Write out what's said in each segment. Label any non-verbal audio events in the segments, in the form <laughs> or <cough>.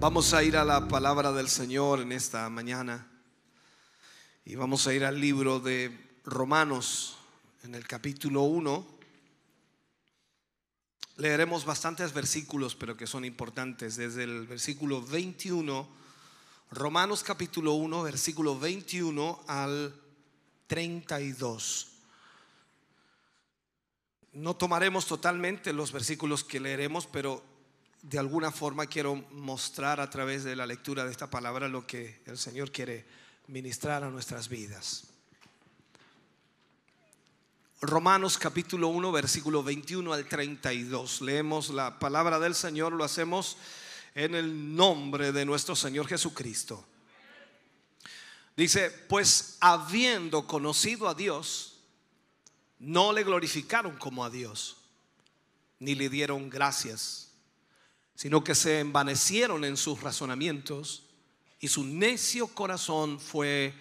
Vamos a ir a la palabra del Señor en esta mañana y vamos a ir al libro de Romanos en el capítulo 1. Leeremos bastantes versículos, pero que son importantes, desde el versículo 21, Romanos capítulo 1, versículo 21 al 32. No tomaremos totalmente los versículos que leeremos, pero de alguna forma quiero mostrar a través de la lectura de esta palabra lo que el Señor quiere ministrar a nuestras vidas. Romanos capítulo 1, versículo 21 al 32. Leemos la palabra del Señor, lo hacemos en el nombre de nuestro Señor Jesucristo. Dice, pues habiendo conocido a Dios, no le glorificaron como a Dios, ni le dieron gracias sino que se envanecieron en sus razonamientos y su necio corazón fue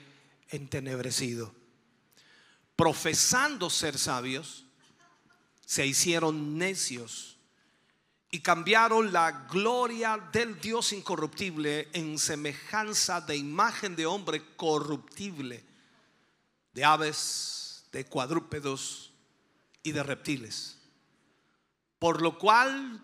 entenebrecido. Profesando ser sabios, se hicieron necios y cambiaron la gloria del Dios incorruptible en semejanza de imagen de hombre corruptible, de aves, de cuadrúpedos y de reptiles. Por lo cual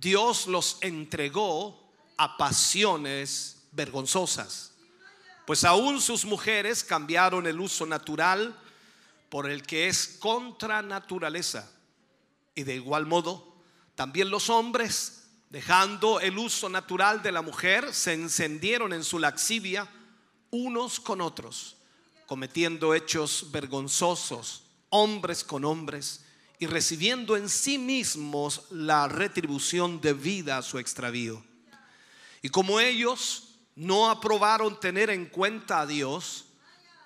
Dios los entregó a pasiones vergonzosas, pues aún sus mujeres cambiaron el uso natural por el que es contra naturaleza. Y de igual modo, también los hombres, dejando el uso natural de la mujer, se encendieron en su laxivia unos con otros, cometiendo hechos vergonzosos, hombres con hombres y recibiendo en sí mismos la retribución debida a su extravío. Y como ellos no aprobaron tener en cuenta a Dios,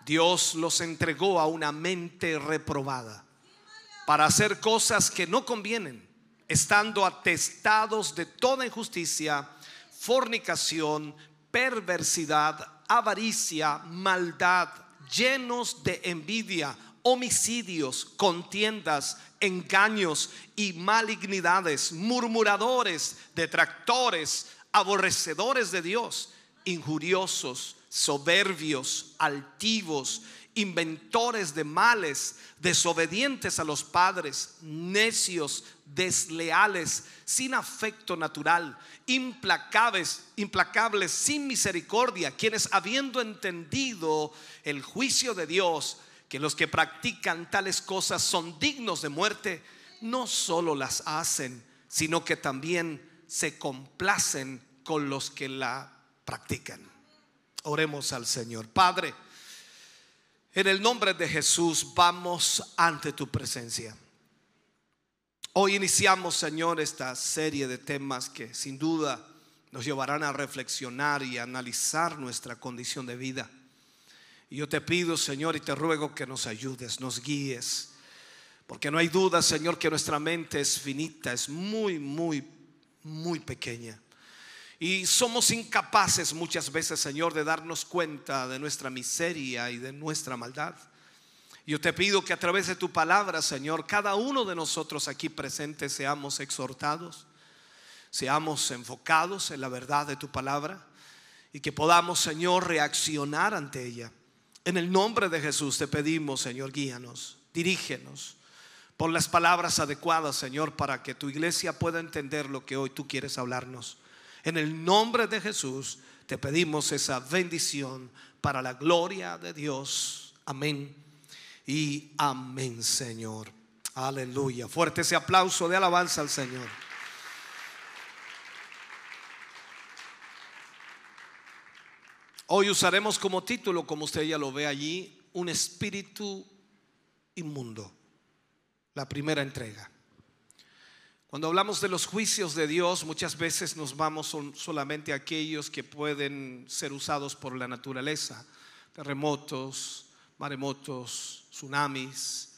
Dios los entregó a una mente reprobada para hacer cosas que no convienen, estando atestados de toda injusticia, fornicación, perversidad, avaricia, maldad, llenos de envidia, homicidios, contiendas, engaños y malignidades, murmuradores, detractores, aborrecedores de Dios, injuriosos, soberbios, altivos, inventores de males, desobedientes a los padres, necios, desleales, sin afecto natural, implacables, implacables, sin misericordia, quienes habiendo entendido el juicio de Dios, que los que practican tales cosas son dignos de muerte, no solo las hacen, sino que también se complacen con los que la practican. Oremos al Señor. Padre, en el nombre de Jesús vamos ante tu presencia. Hoy iniciamos, Señor, esta serie de temas que sin duda nos llevarán a reflexionar y analizar nuestra condición de vida. Y yo te pido, Señor, y te ruego que nos ayudes, nos guíes. Porque no hay duda, Señor, que nuestra mente es finita, es muy, muy, muy pequeña. Y somos incapaces muchas veces, Señor, de darnos cuenta de nuestra miseria y de nuestra maldad. Yo te pido que a través de tu palabra, Señor, cada uno de nosotros aquí presentes seamos exhortados, seamos enfocados en la verdad de tu palabra y que podamos, Señor, reaccionar ante ella. En el nombre de Jesús te pedimos, Señor, guíanos, dirígenos. por las palabras adecuadas, Señor, para que tu iglesia pueda entender lo que hoy tú quieres hablarnos. En el nombre de Jesús Te pedimos esa bendición para la gloria de Dios. Amén. Y amén, Señor. Aleluya. Fuerte ese aplauso de alabanza al Señor. Hoy usaremos como título, como usted ya lo ve allí, un espíritu inmundo. La primera entrega. Cuando hablamos de los juicios de Dios, muchas veces nos vamos solamente a aquellos que pueden ser usados por la naturaleza, terremotos, maremotos, tsunamis,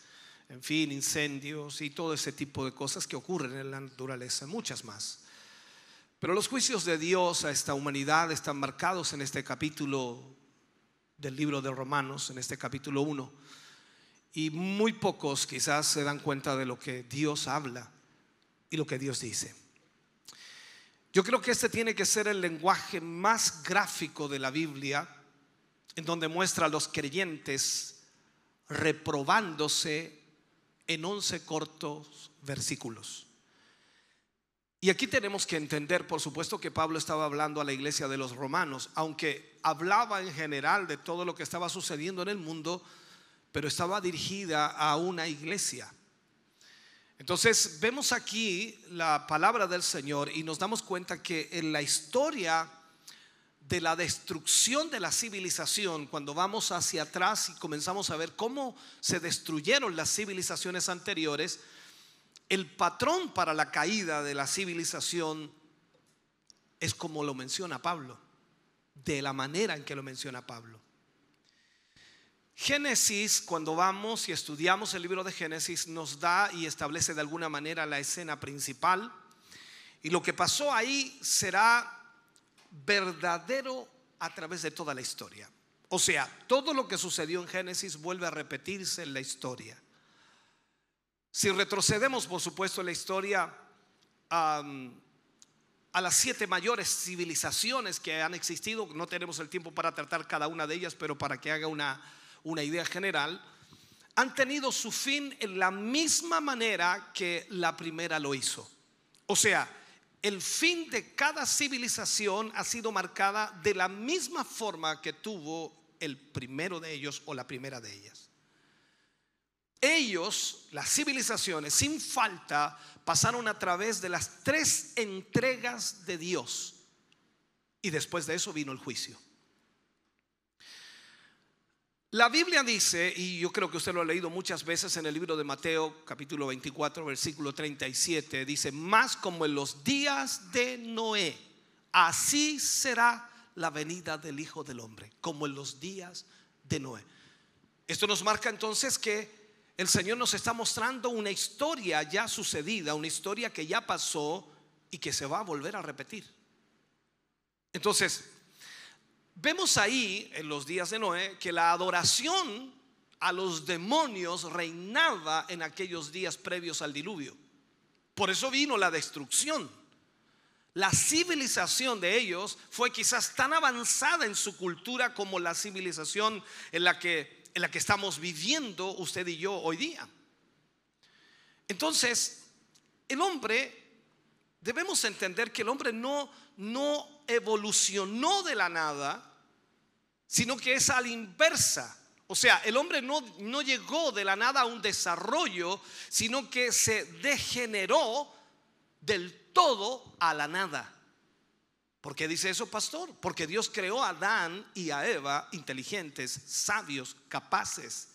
en fin, incendios y todo ese tipo de cosas que ocurren en la naturaleza, muchas más. Pero los juicios de Dios a esta humanidad están marcados en este capítulo del libro de Romanos, en este capítulo 1. Y muy pocos quizás se dan cuenta de lo que Dios habla y lo que Dios dice. Yo creo que este tiene que ser el lenguaje más gráfico de la Biblia, en donde muestra a los creyentes reprobándose en once cortos versículos. Y aquí tenemos que entender, por supuesto, que Pablo estaba hablando a la iglesia de los romanos, aunque hablaba en general de todo lo que estaba sucediendo en el mundo, pero estaba dirigida a una iglesia. Entonces vemos aquí la palabra del Señor y nos damos cuenta que en la historia de la destrucción de la civilización, cuando vamos hacia atrás y comenzamos a ver cómo se destruyeron las civilizaciones anteriores, el patrón para la caída de la civilización es como lo menciona Pablo, de la manera en que lo menciona Pablo. Génesis, cuando vamos y estudiamos el libro de Génesis, nos da y establece de alguna manera la escena principal. Y lo que pasó ahí será verdadero a través de toda la historia. O sea, todo lo que sucedió en Génesis vuelve a repetirse en la historia. Si retrocedemos, por supuesto, la historia a las siete mayores civilizaciones que han existido, no tenemos el tiempo para tratar cada una de ellas, pero para que haga una una idea general, han tenido su fin en la misma manera que la primera lo hizo. O sea, el fin de cada civilización ha sido marcada de la misma forma que tuvo el primero de ellos o la primera de ellas. Ellos, las civilizaciones, sin falta, pasaron a través de las tres entregas de Dios. Y después de eso vino el juicio. La Biblia dice, y yo creo que usted lo ha leído muchas veces en el libro de Mateo capítulo 24 versículo 37, dice, más como en los días de Noé, así será la venida del Hijo del Hombre, como en los días de Noé. Esto nos marca entonces que el Señor nos está mostrando una historia ya sucedida, una historia que ya pasó y que se va a volver a repetir. Entonces, Vemos ahí en los días de Noé que la adoración a los demonios reinaba en aquellos días previos al diluvio. Por eso vino la destrucción. La civilización de ellos fue quizás tan avanzada en su cultura como la civilización en la que, en la que estamos viviendo usted y yo hoy día. Entonces, el hombre, debemos entender que el hombre no, no evolucionó de la nada, sino que es a la inversa. O sea, el hombre no, no llegó de la nada a un desarrollo, sino que se degeneró del todo a la nada. ¿Por qué dice eso, pastor? Porque Dios creó a Adán y a Eva inteligentes, sabios, capaces.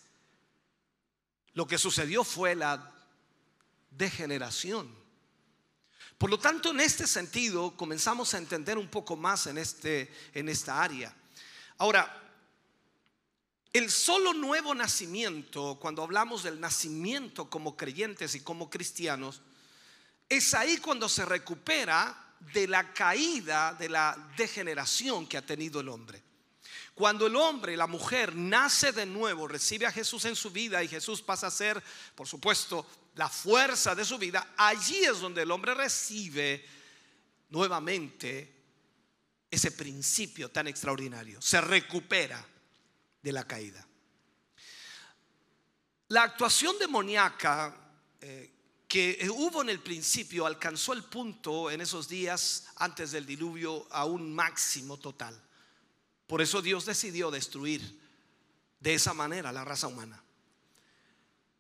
Lo que sucedió fue la degeneración. Por lo tanto, en este sentido, comenzamos a entender un poco más en, este, en esta área. Ahora, el solo nuevo nacimiento, cuando hablamos del nacimiento como creyentes y como cristianos, es ahí cuando se recupera de la caída, de la degeneración que ha tenido el hombre. Cuando el hombre, la mujer, nace de nuevo, recibe a Jesús en su vida y Jesús pasa a ser, por supuesto, la fuerza de su vida, allí es donde el hombre recibe nuevamente ese principio tan extraordinario. Se recupera de la caída. La actuación demoníaca eh, que hubo en el principio alcanzó el punto en esos días antes del diluvio a un máximo total. Por eso Dios decidió destruir de esa manera la raza humana.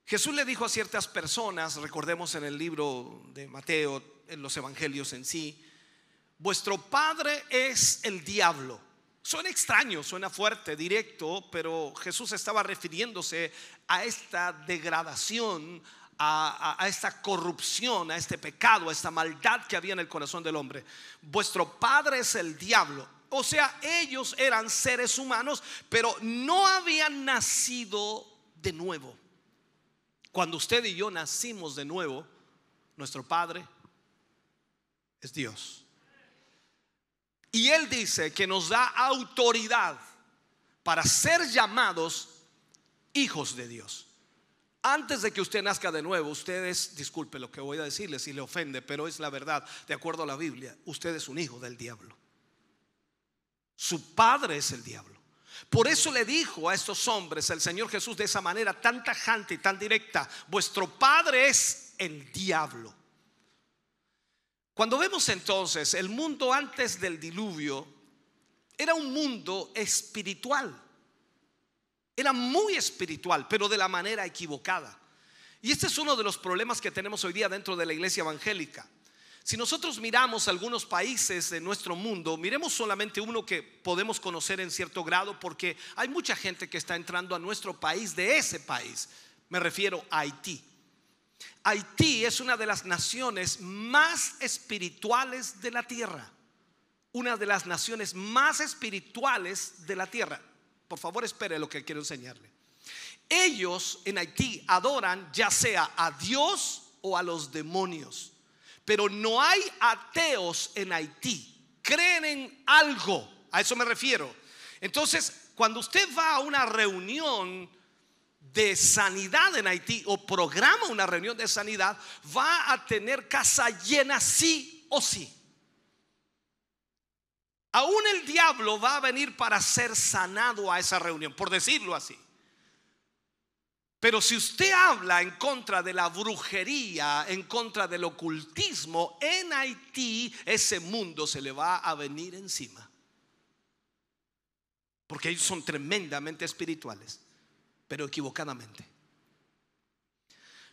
Jesús le dijo a ciertas personas, recordemos en el libro de Mateo, en los evangelios en sí, vuestro padre es el diablo. Suena extraño, suena fuerte, directo, pero Jesús estaba refiriéndose a esta degradación, a, esta corrupción, a este pecado, a esta maldad que había en el corazón del hombre. Vuestro padre es el diablo. O sea, ellos eran seres humanos, pero no habían nacido de nuevo. Cuando usted y yo nacimos de nuevo, nuestro padre es Dios. Y Él dice que nos da autoridad para ser llamados hijos de Dios. Antes de que usted nazca de nuevo, ustedes, disculpe lo que voy a decirle si le ofende, pero es la verdad, de acuerdo a la Biblia, usted es un hijo del diablo. Su padre es el diablo. Por eso le dijo a estos hombres el Señor Jesús de esa manera tan tajante y tan directa, vuestro padre es el diablo. Cuando vemos entonces el mundo antes del diluvio, era un mundo espiritual. Era muy espiritual, pero de la manera equivocada. Y este es uno de los problemas que tenemos hoy día dentro de la iglesia evangélica. Si nosotros miramos algunos países de nuestro mundo, miremos solamente uno que podemos conocer en cierto grado porque hay mucha gente que está entrando a nuestro país de ese país. Me refiero a Haití. Haití es una de las naciones más espirituales de la tierra. Una de las naciones más espirituales de la tierra. Por favor, espere lo que quiero enseñarle. Ellos en Haití adoran ya sea a Dios o a los demonios. Pero no hay ateos en Haití. Creen en algo. A eso me refiero. Entonces, cuando usted va a una reunión de sanidad en Haití o programa una reunión de sanidad, va a tener casa llena sí o sí. Aún el diablo va a venir para ser sanado a esa reunión, por decirlo así. Pero si usted habla en contra de la brujería, en contra del ocultismo, en Haití ese mundo se le va a venir encima. Porque ellos son tremendamente espirituales, pero equivocadamente.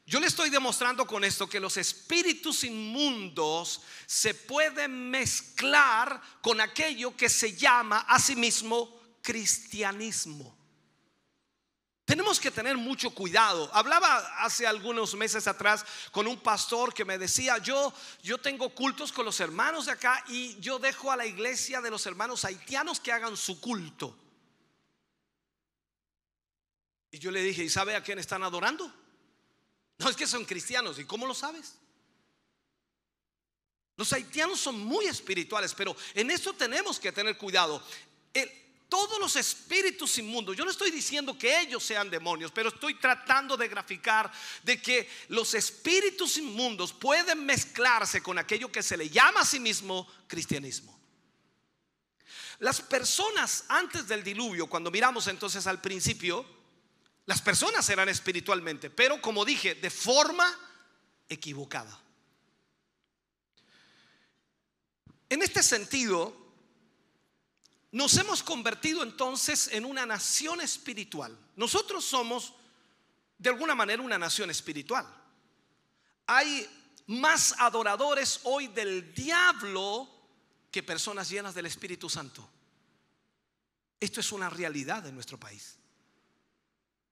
Yo le estoy demostrando con esto que los espíritus inmundos se pueden mezclar con aquello que se llama a sí mismo cristianismo. Tenemos que tener mucho cuidado. Hablaba hace algunos meses atrás con un pastor que me decía, yo, yo tengo cultos con los hermanos de acá y yo dejo a la iglesia de los hermanos haitianos que hagan su culto. Y yo le dije, ¿y sabe a quién están adorando? No es que son cristianos. ¿Y cómo lo sabes? Los haitianos son muy espirituales, pero en eso tenemos que tener cuidado. Todos los espíritus inmundos, yo no estoy diciendo que ellos sean demonios, pero estoy tratando de graficar de que los espíritus inmundos pueden mezclarse con aquello que se le llama a sí mismo cristianismo. Las personas antes del diluvio, cuando miramos entonces al principio, las personas eran espiritualmente, pero como dije, de forma equivocada. En este sentido, nos hemos convertido entonces en una nación espiritual. Nosotros somos, de alguna manera, una nación espiritual. Hay más adoradores hoy del diablo que personas llenas del Espíritu Santo. Esto es una realidad en nuestro país.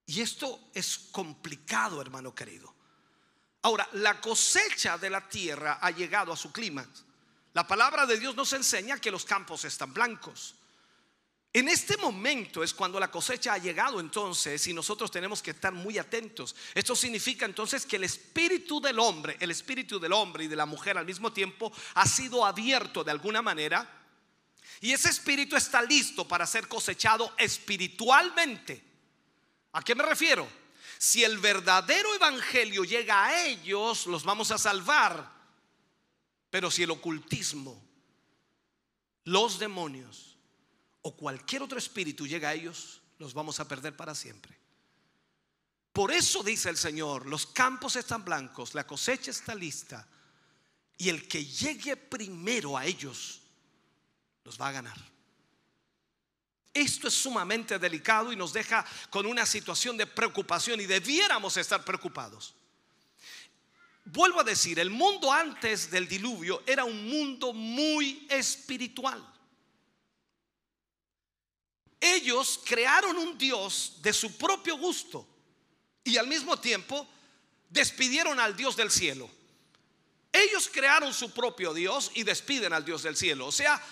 Y esto es complicado, hermano querido. Ahora, la cosecha de la tierra ha llegado a su clímax. La palabra de Dios nos enseña que los campos están blancos. En este momento es cuando la cosecha ha llegado entonces y nosotros tenemos que estar muy atentos. Esto significa entonces que el espíritu del hombre, el espíritu del hombre y de la mujer al mismo tiempo ha sido abierto de alguna manera y ese espíritu está listo para ser cosechado espiritualmente. ¿A qué me refiero? Si el verdadero evangelio llega a ellos, los vamos a salvar. Pero si el ocultismo, los demonios o cualquier otro espíritu llega a ellos, los vamos a perder para siempre. Por eso dice el Señor, los campos están blancos, la cosecha está lista, y el que llegue primero a ellos los va a ganar. Esto es sumamente delicado y nos deja con una situación de preocupación y debiéramos estar preocupados. Vuelvo a decir, el mundo antes del diluvio era un mundo muy espiritual. Ellos crearon un Dios de su propio gusto y al mismo tiempo despidieron al Dios del cielo. Ellos crearon su propio Dios y despiden al Dios del cielo. O sea,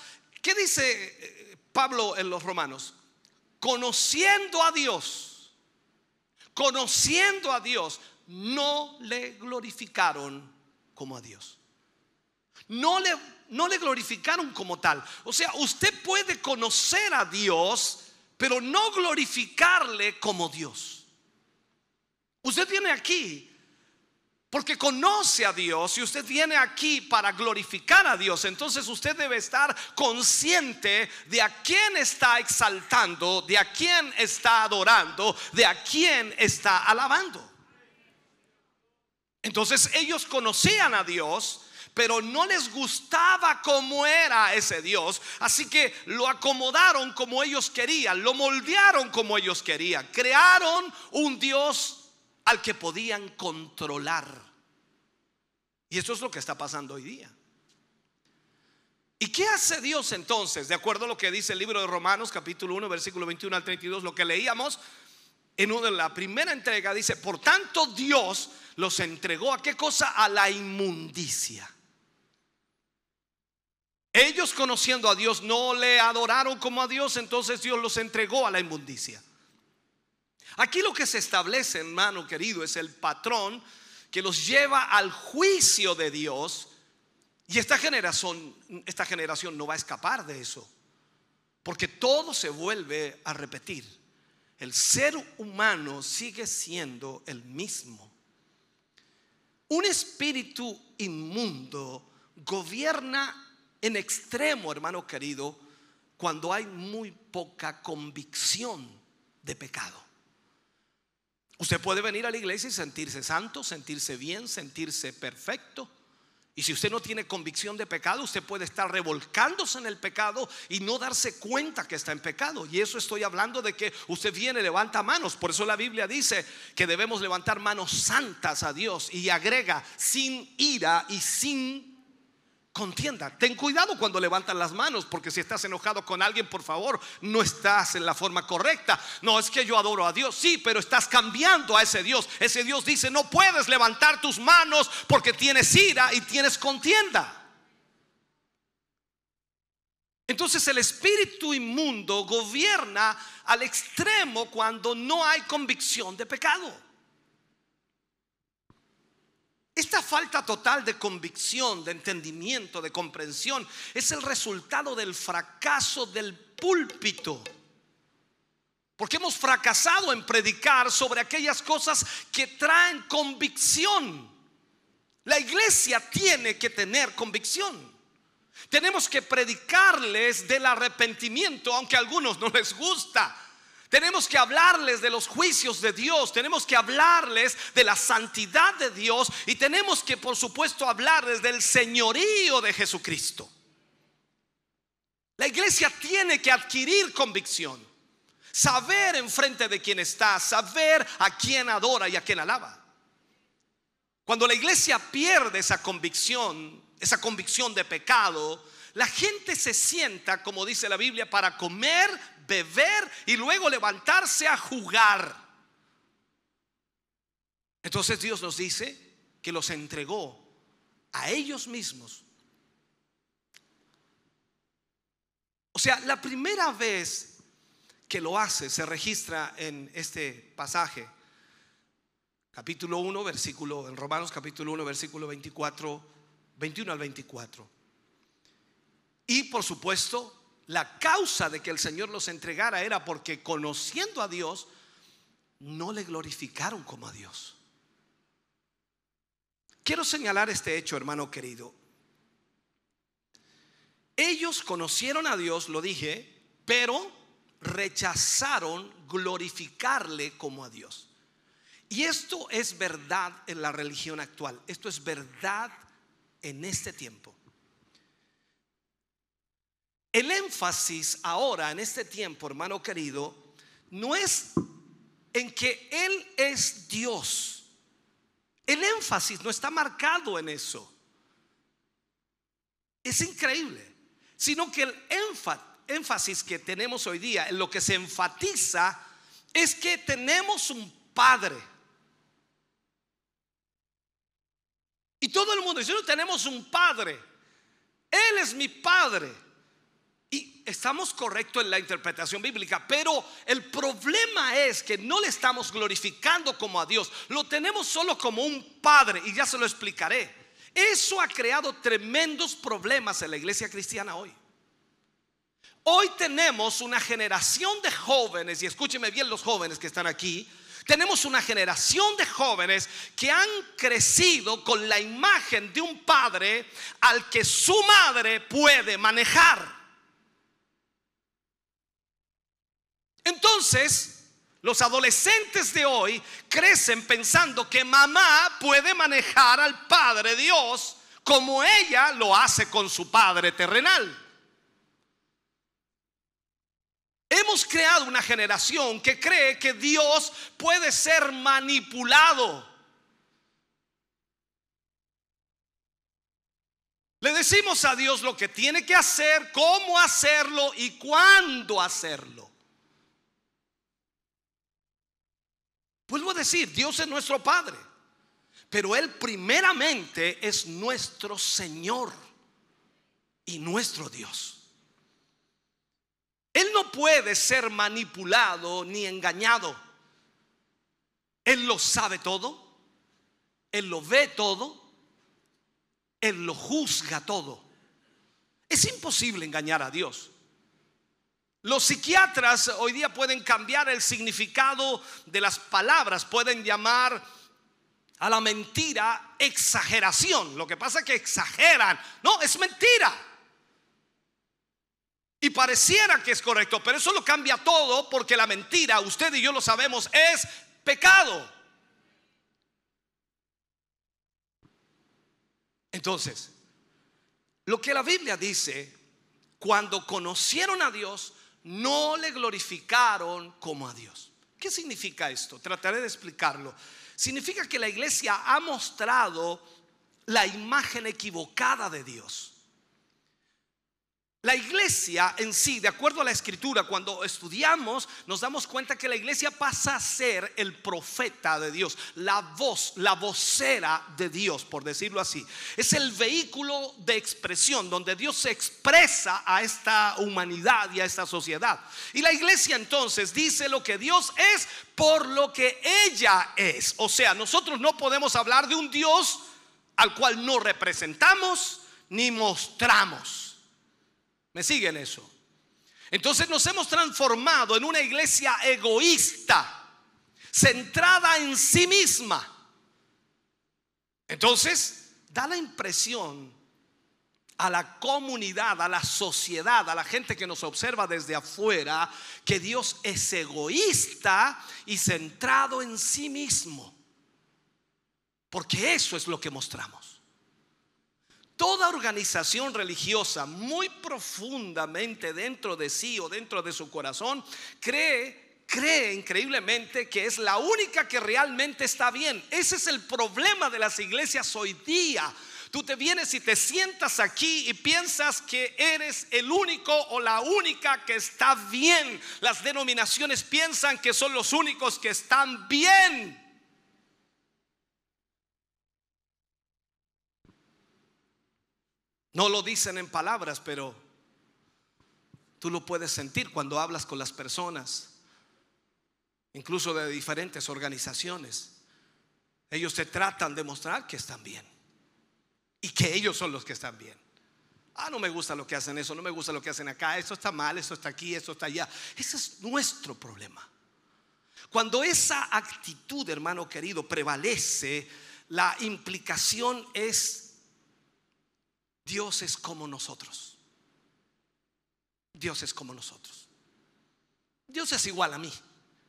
¿qué dice eh, Pablo en los Romanos? Conociendo a Dios, conociendo a Dios, no le glorificaron como a Dios. No le, no le glorificaron como tal. O sea, usted puede conocer a Dios, pero no glorificarle como Dios. Usted viene aquí porque conoce a Dios y usted viene aquí para glorificar a Dios. Entonces usted debe estar consciente de a quién está exaltando, de a quién está adorando, de a quién está alabando. Entonces ellos conocían a Dios, pero no les gustaba cómo era ese Dios. Así que lo acomodaron como ellos querían, lo moldearon como ellos querían. Crearon un Dios al que podían controlar. Y eso es lo que está pasando hoy día. ¿Y qué hace Dios entonces? De acuerdo a lo que dice el libro de Romanos capítulo 1 versículo 21 al 32, lo que leíamos en una la primera entrega dice, por tanto Dios los entregó a qué cosa? A la inmundicia. Ellos conociendo a Dios no le adoraron como a Dios, entonces Dios los entregó a la inmundicia. Aquí lo que se establece, hermano querido, es el patrón que los lleva al juicio de Dios. Y esta generación, esta generación no va a escapar de eso. Porque todo se vuelve a repetir. El ser humano sigue siendo el mismo. Un espíritu inmundo gobierna en extremo, hermano querido, cuando hay muy poca convicción de pecado. Usted puede venir a la iglesia y sentirse santo, sentirse bien, sentirse perfecto. Y si usted no tiene convicción de pecado, usted puede estar revolcándose en el pecado y no darse cuenta que está en pecado. Y eso estoy hablando de que usted viene, levanta manos. Por eso la Biblia dice que debemos levantar manos santas a Dios y agrega sin ira y sin contienda. Ten cuidado cuando levantan las manos, porque si estás enojado con alguien, por favor, no estás en la forma correcta. No es que yo adoro a Dios, sí, pero estás cambiando a ese Dios. Ese Dios dice, no puedes levantar tus manos porque tienes ira y tienes contienda. Entonces el espíritu inmundo gobierna al extremo cuando no hay convicción de pecado. Esta falta total de convicción, de entendimiento, de comprensión es el resultado del fracaso del púlpito. Porque hemos fracasado en predicar sobre aquellas cosas que traen convicción. La iglesia tiene que tener convicción. Tenemos que predicarles del arrepentimiento, aunque a algunos no les gusta. Tenemos que hablarles de los juicios de Dios, tenemos que hablarles de la santidad de Dios y tenemos que, por supuesto, hablarles del señorío de Jesucristo. La iglesia tiene que adquirir convicción, saber enfrente de quién está, saber a quién adora y a quién alaba. Cuando la iglesia pierde esa convicción, esa convicción de pecado, la gente se sienta, como dice la Biblia, para comer, beber y luego levantarse a jugar. Entonces Dios nos dice que los entregó a ellos mismos. O sea, la primera vez que lo hace se registra en este pasaje, capítulo 1, versículo, en Romanos capítulo 1, versículo 24, 21 al 24. Y por supuesto, la causa de que el Señor los entregara era porque conociendo a Dios, no le glorificaron como a Dios. Quiero señalar este hecho, hermano querido. Ellos conocieron a Dios, lo dije, pero rechazaron glorificarle como a Dios. Y esto es verdad en la religión actual. Esto es verdad en este tiempo. El énfasis ahora, en este tiempo, hermano querido, no es en que Él es Dios. El énfasis no está marcado en eso. Es increíble. Sino que el énfasis que tenemos hoy día, en lo que se enfatiza, es que tenemos un Padre. Y todo el mundo dice, no tenemos un Padre. Él es mi Padre estamos correctos en la interpretación bíblica, pero el problema es que no le estamos glorificando como a Dios, lo tenemos solo como un padre y ya se lo explicaré. Eso ha creado tremendos problemas en la iglesia cristiana hoy. Hoy tenemos una generación de jóvenes, y escúcheme bien los jóvenes que están aquí, tenemos una generación de jóvenes que han crecido con la imagen de un padre al que su madre puede manejar. Entonces, los adolescentes de hoy crecen pensando que mamá puede manejar al Padre Dios como ella lo hace con su Padre terrenal. Hemos creado una generación que cree que Dios puede ser manipulado. Le decimos a Dios lo que tiene que hacer, cómo hacerlo y cuándo hacerlo. Vuelvo a decir, Dios es nuestro Padre, pero Él primeramente es nuestro Señor y nuestro Dios. Él no puede ser manipulado ni engañado. Él lo sabe todo, Él lo ve todo, Él lo juzga todo. Es imposible engañar a Dios. Los psiquiatras hoy día pueden cambiar el significado de las palabras, pueden llamar a la mentira exageración. Lo que pasa es que exageran. No, es mentira. Y pareciera que es correcto, pero eso lo cambia todo porque la mentira, usted y yo lo sabemos, es pecado. Entonces, lo que la Biblia dice, cuando conocieron a Dios, no le glorificaron como a Dios. ¿Qué significa esto? Trataré de explicarlo. Significa que la iglesia ha mostrado la imagen equivocada de Dios. La iglesia en sí, de acuerdo a la escritura, cuando estudiamos, nos damos cuenta que la iglesia pasa a ser el profeta de Dios, la voz, la vocera de Dios, por decirlo así. Es el vehículo de expresión donde Dios se expresa a esta humanidad y a esta sociedad. Y la iglesia entonces dice lo que Dios es por lo que ella es. O sea, nosotros no podemos hablar de un Dios al cual no representamos ni mostramos. ¿Me siguen eso? Entonces nos hemos transformado en una iglesia egoísta, centrada en sí misma. Entonces, da la impresión a la comunidad, a la sociedad, a la gente que nos observa desde afuera, que Dios es egoísta y centrado en sí mismo. Porque eso es lo que mostramos. Toda organización religiosa muy profundamente dentro de sí o dentro de su corazón cree, cree increíblemente que es la única que realmente está bien. Ese es el problema de las iglesias hoy día. Tú te vienes y te sientas aquí y piensas que eres el único o la única que está bien. Las denominaciones piensan que son los únicos que están bien. No lo dicen en palabras, pero tú lo puedes sentir cuando hablas con las personas, incluso de diferentes organizaciones. Ellos te tratan de mostrar que están bien y que ellos son los que están bien. Ah, no me gusta lo que hacen eso, no me gusta lo que hacen acá, esto está mal, esto está aquí, esto está allá. Ese es nuestro problema. Cuando esa actitud, hermano querido, prevalece, la implicación es Dios es como nosotros. Dios es como nosotros. Dios es igual a mí.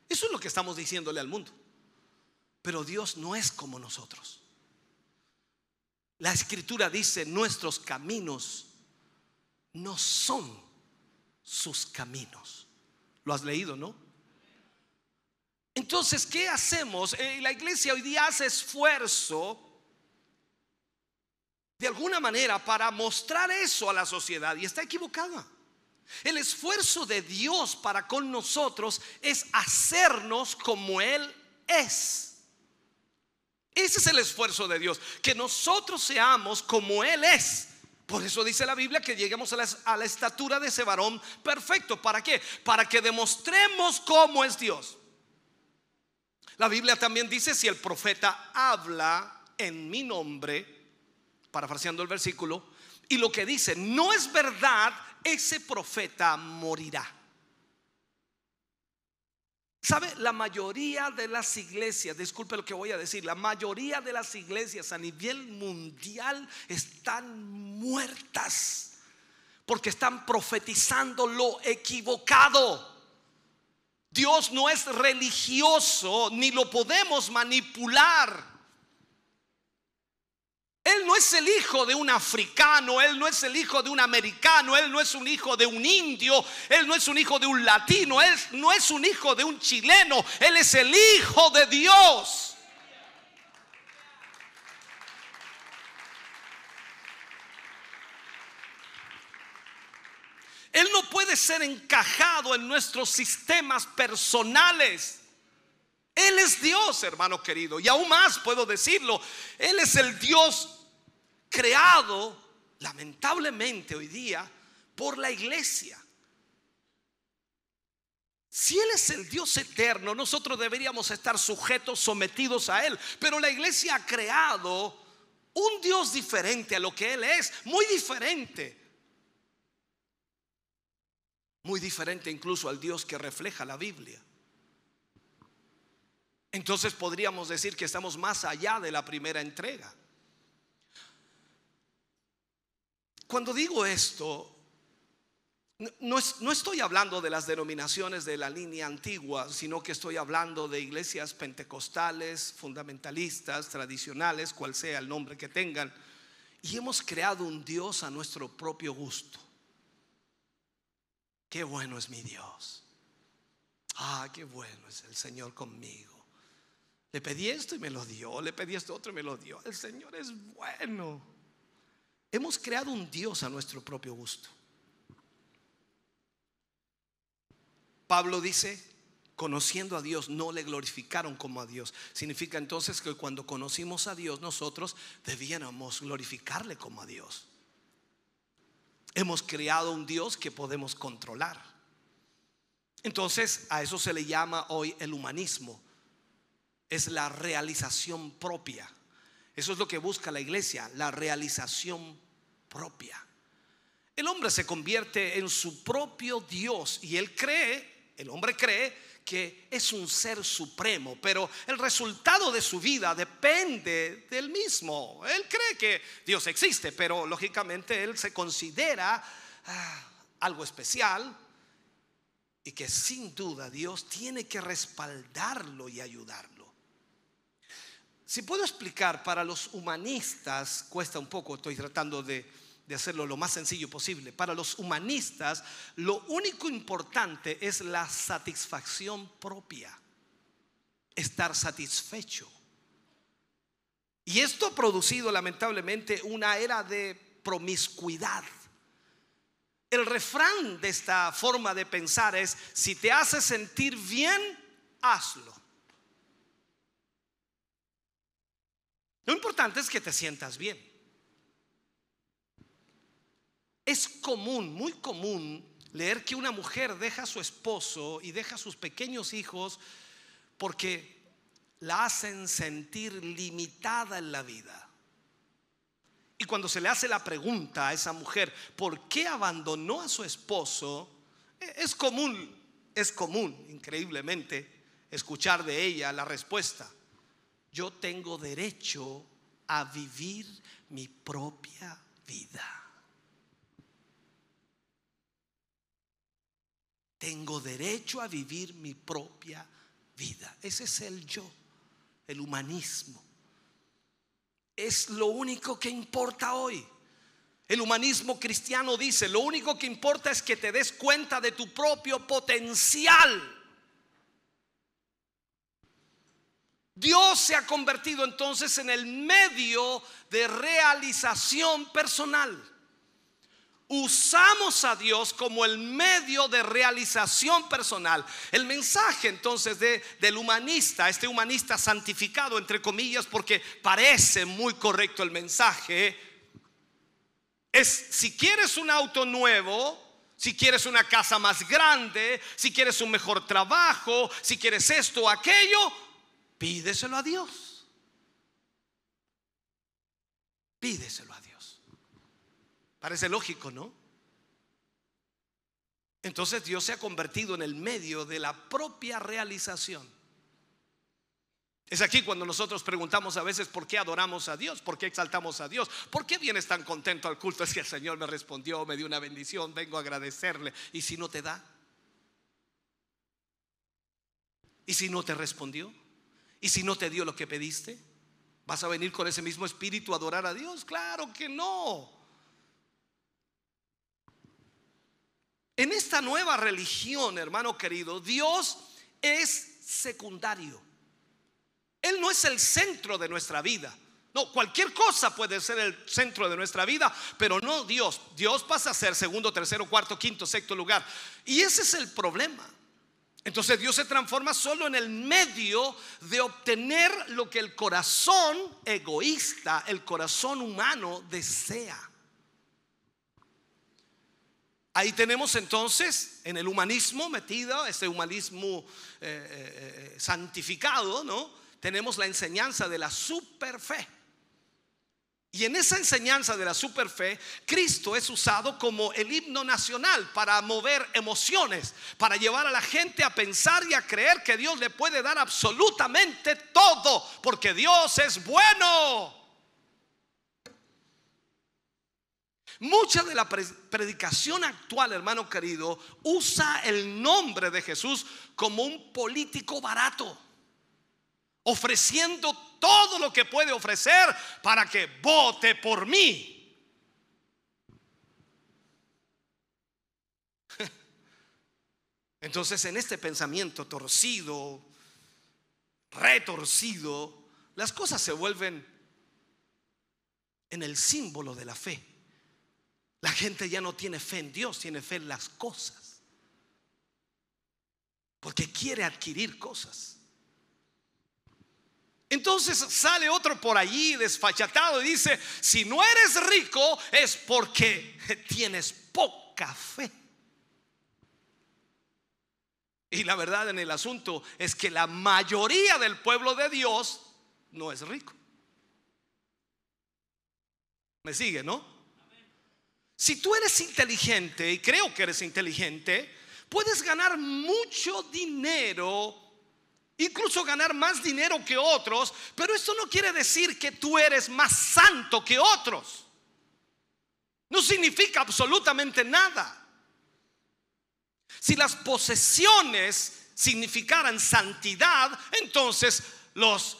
Eso es lo que estamos diciéndole al mundo. Pero Dios no es como nosotros. La escritura dice, nuestros caminos no son sus caminos. ¿Lo has leído, no? Entonces, ¿qué hacemos? Eh, la iglesia hoy día hace esfuerzo de alguna manera para mostrar eso a la sociedad y está equivocada. El esfuerzo de Dios para con nosotros es hacernos como Él es. Ese es el esfuerzo de Dios, que nosotros seamos como Él es. Por eso dice la Biblia que lleguemos a la, estatura de ese varón perfecto. ¿Para qué? Para que demostremos cómo es Dios. La Biblia también dice, si el profeta habla en mi nombre, parafraseando el versículo, y lo que dice no es verdad, ese profeta morirá. ¿Sabe? La mayoría de las iglesias, disculpe lo que voy a decir, la mayoría de las iglesias a nivel mundial están muertas porque están profetizando lo equivocado. Dios no es religioso ni lo podemos manipular. Él no es el hijo de un africano, Él no es el hijo de un americano, Él no es un hijo de un indio, Él no es un hijo de un latino, Él no es un hijo de un chileno, Él es el hijo de Dios. Él no puede ser encajado en nuestros sistemas personales. Él es Dios, hermano querido. Y aún más puedo decirlo, Él es el Dios creado, lamentablemente hoy día, por la iglesia. Si Él es el Dios eterno, nosotros deberíamos estar sujetos, sometidos a Él. Pero la iglesia ha creado un Dios diferente a lo que Él es, muy diferente. Muy diferente incluso al Dios que refleja la Biblia. Entonces podríamos decir que estamos más allá de la primera entrega. Cuando digo esto, no, estoy hablando de las denominaciones de la línea antigua, sino que estoy hablando de iglesias pentecostales, fundamentalistas, tradicionales, cual sea el nombre que tengan. Y hemos creado un Dios a nuestro propio gusto. Qué bueno es mi Dios. Ah, qué bueno es el Señor conmigo. Le pedí esto y me lo dio. Le pedí esto otro y me lo dio. El Señor es bueno. Hemos creado un Dios a nuestro propio gusto. Pablo dice, conociendo a Dios, no le glorificaron como a Dios. Significa entonces que cuando conocimos a Dios, nosotros debiéramos glorificarle como a Dios. Hemos creado un Dios que podemos controlar. Entonces, a eso se le llama hoy el humanismo. Es la realización propia. Eso es lo que busca la iglesia, la realización propia. El hombre se convierte en su propio Dios y él cree, el hombre cree que es un ser supremo, pero el resultado de su vida depende del mismo. Él cree que Dios existe, pero lógicamente él se considera ah, algo especial y que sin duda Dios tiene que respaldarlo y ayudarlo. Si puedo explicar para los humanistas, cuesta un poco, estoy tratando de de hacerlo lo más sencillo posible. Para los humanistas, lo único importante es la satisfacción propia, estar satisfecho. Y esto ha producido lamentablemente una era de promiscuidad. El refrán de esta forma de pensar es, si te hace sentir bien, hazlo. Lo importante es que te sientas bien. Es común, muy común, leer que una mujer deja a su esposo y deja a sus pequeños hijos porque la hacen sentir limitada en la vida. Y cuando se le hace la pregunta a esa mujer, ¿por qué abandonó a su esposo? E, es común, es común, increíblemente, escuchar de ella la respuesta. Yo tengo derecho a vivir mi propia vida. Tengo derecho a vivir mi propia vida. Ese es el yo. el humanismo. Es lo único que importa hoy. El humanismo cristiano dice, lo único que importa es que te des cuenta de tu propio potencial. Dios se ha convertido entonces en el medio de realización personal. Usamos a Dios como el medio de realización personal. El mensaje entonces de, del humanista, este humanista santificado entre comillas, porque parece muy correcto el mensaje, es si quieres un auto nuevo, si quieres una casa más grande, si quieres un mejor trabajo, si quieres esto o aquello, pídeselo a Dios. Pídeselo. Parece lógico, ¿no? Entonces Dios se ha convertido en el medio de la propia realización. Es aquí cuando nosotros preguntamos a veces por qué adoramos a Dios, por qué exaltamos a Dios, por qué vienes tan contento al culto. Es que el Señor me respondió, me dio una bendición, vengo a agradecerle. ¿Y si no te da? ¿Y si no te respondió? ¿Y si no te dio lo que pediste? ¿Vas a venir con ese mismo espíritu a adorar a Dios? Claro que no. En esta nueva religión, hermano querido, Dios es secundario. Él no es el centro de nuestra vida. No, cualquier cosa puede ser el centro de nuestra vida, pero no Dios. Dios pasa a ser segundo, tercero, cuarto, quinto, sexto lugar. Y ese es el problema. Entonces Dios se transforma solo en el medio de obtener lo que el corazón egoísta, el corazón humano desea. Ahí tenemos entonces en el humanismo metido, este humanismo eh, eh, eh, santificado, ¿no? tenemos la enseñanza de la superfe. Y en esa enseñanza de la superfe, Cristo es usado como el himno nacional para mover emociones, para llevar a la gente a pensar y a creer que Dios le puede dar absolutamente todo, porque Dios es bueno. Mucha de la predicación actual, hermano querido, usa el nombre de Jesús como un político barato ofreciendo todo lo que puede ofrecer para que vote por mí. <laughs> Entonces en este pensamiento torcido, retorcido, las cosas se vuelven en el símbolo de la fe. La gente ya no tiene fe en Dios, tiene fe en las cosas. Porque quiere adquirir cosas. Entonces sale otro por allí desfachatado y dice, si no eres rico es porque <laughs> tienes poca fe. Y la verdad en el asunto es que la mayoría del pueblo de Dios no es rico. ¿Me sigue, no? Si tú eres inteligente, y creo que eres inteligente, puedes ganar mucho dinero incluso ganar más dinero que otros, pero esto no quiere decir que tú eres más santo que otros. No significa absolutamente nada. Si las posesiones significaran santidad, entonces los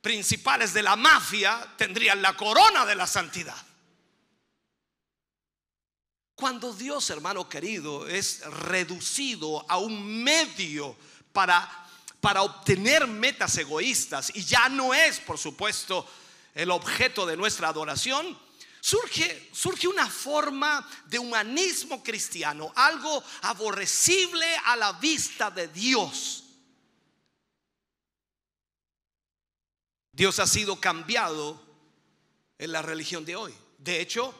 principales de la mafia tendrían la corona de la santidad. Cuando Dios, hermano querido, es reducido a un medio para para obtener metas egoístas y ya no es, por supuesto, el objeto de nuestra adoración, surge, surge una forma de humanismo cristiano, algo aborrecible a la vista de Dios. Dios ha sido cambiado en la religión de hoy. De hecho,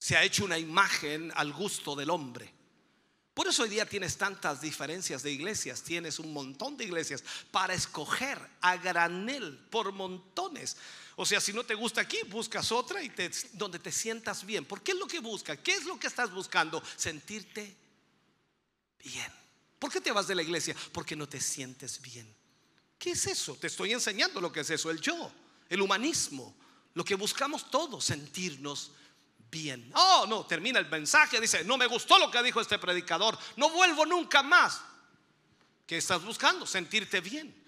se ha hecho una imagen al gusto del hombre. Por eso hoy día tienes tantas diferencias de iglesias, tienes un montón de iglesias para escoger a granel por montones. O sea, si no te gusta aquí, buscas otra y te, donde te sientas bien. ¿Por qué es lo que buscas? ¿Qué es lo que estás buscando? Sentirte bien. ¿Por qué te vas de la iglesia? Porque no te sientes bien. ¿Qué es eso? Te estoy enseñando lo que es eso, el yo, el humanismo, lo que buscamos todos, sentirnos bien. Oh, no, termina el mensaje, dice, no me gustó lo que dijo este predicador, no vuelvo nunca más. ¿Qué estás buscando? Sentirte bien.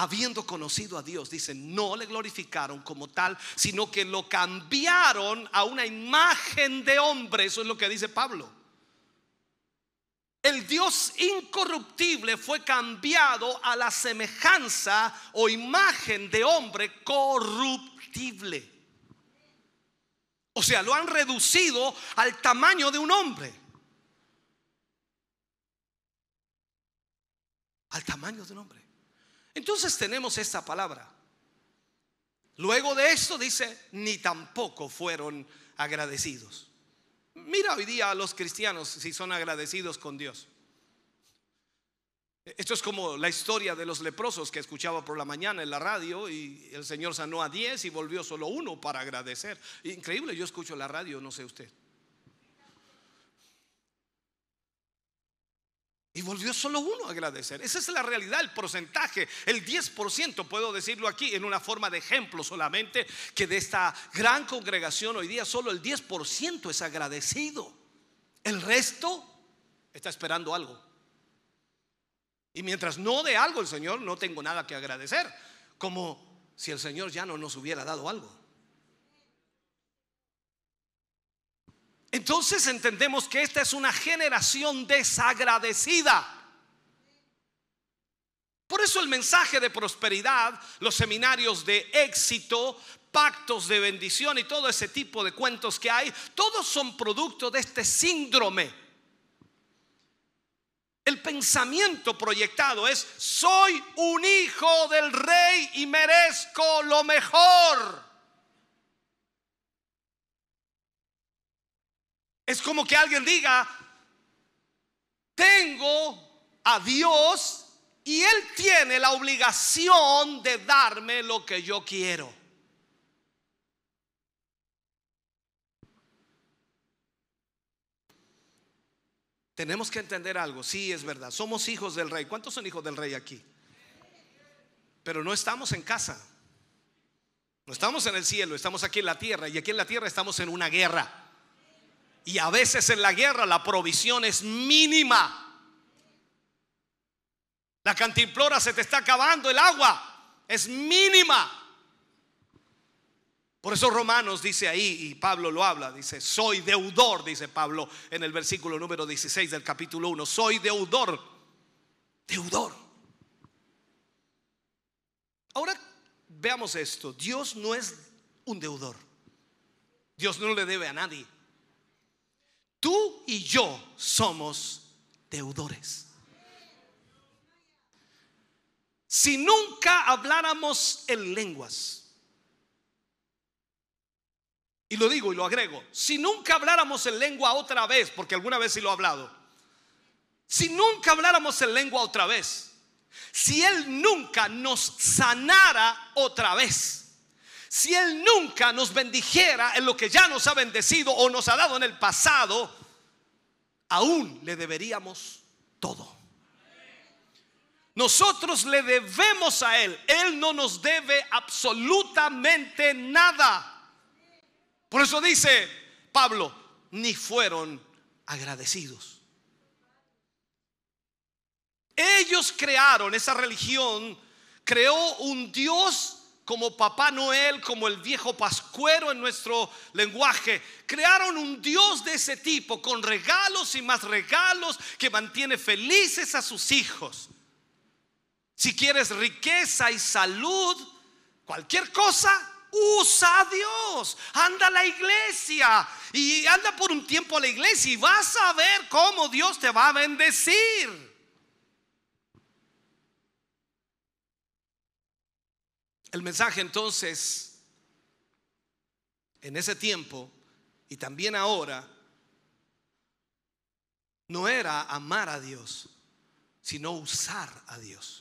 habiendo conocido a Dios, dice, no le glorificaron como tal, sino que lo cambiaron a una imagen de hombre. Eso es lo que dice Pablo. El Dios incorruptible fue cambiado a la semejanza o imagen de hombre corruptible. O sea, lo han reducido al tamaño de un hombre. Al tamaño de un hombre. Entonces tenemos esta palabra. Luego de esto dice, ni tampoco fueron agradecidos. Mira hoy día a los cristianos si son agradecidos con Dios. Esto es como la historia de los leprosos que escuchaba por la mañana en la radio y el Señor sanó a 10 y volvió solo uno para agradecer. Increíble, yo escucho la radio, no sé usted. Y volvió solo uno a agradecer. Esa es la realidad, el porcentaje, el 10%, puedo decirlo aquí en una forma de ejemplo solamente, que de esta gran congregación hoy día solo el 10% es agradecido. El resto está esperando algo. Y mientras no dé algo el Señor, no tengo nada que agradecer. Como si el Señor ya no nos hubiera dado algo. Entonces entendemos que esta es una generación desagradecida. Por eso el mensaje de prosperidad, los seminarios de éxito, pactos de bendición y todo ese tipo de cuentos que hay, todos son producto de este síndrome. El pensamiento proyectado es, soy un hijo del rey y merezco lo mejor. Es como que alguien diga, tengo a Dios y Él tiene la obligación de darme lo que yo quiero. Tenemos que entender algo, sí es verdad, somos hijos del rey. ¿Cuántos son hijos del rey aquí? Pero no estamos en casa, no estamos en el cielo, estamos aquí en la tierra y aquí en la tierra estamos en una guerra. Y a veces en la guerra la provisión es mínima. La cantimplora se te está acabando, el agua es mínima. Por eso Romanos dice ahí, y Pablo lo habla, dice, soy deudor, dice Pablo en el versículo número 16 del capítulo 1, soy deudor, deudor. Ahora veamos esto, Dios no es un deudor, Dios no le debe a nadie. Tú y yo somos deudores. Si nunca habláramos en lenguas, y lo digo y lo agrego, si nunca habláramos en lengua otra vez, porque alguna vez sí lo he hablado, si nunca habláramos en lengua otra vez, si Él nunca nos sanara otra vez, si Él nunca nos bendijera en lo que ya nos ha bendecido o nos ha dado en el pasado, aún le deberíamos todo. Nosotros le debemos a Él. Él no nos debe absolutamente nada. Por eso dice Pablo, ni fueron agradecidos. Ellos crearon esa religión, creó un Dios como Papá Noel, como el viejo Pascuero en nuestro lenguaje. Crearon un Dios de ese tipo, con regalos y más regalos, que mantiene felices a sus hijos. Si quieres riqueza y salud, cualquier cosa, usa a Dios. Anda a la iglesia y anda por un tiempo a la iglesia y vas a ver cómo Dios te va a bendecir. El mensaje entonces, en ese tiempo y también ahora, no era amar a Dios, sino usar a Dios.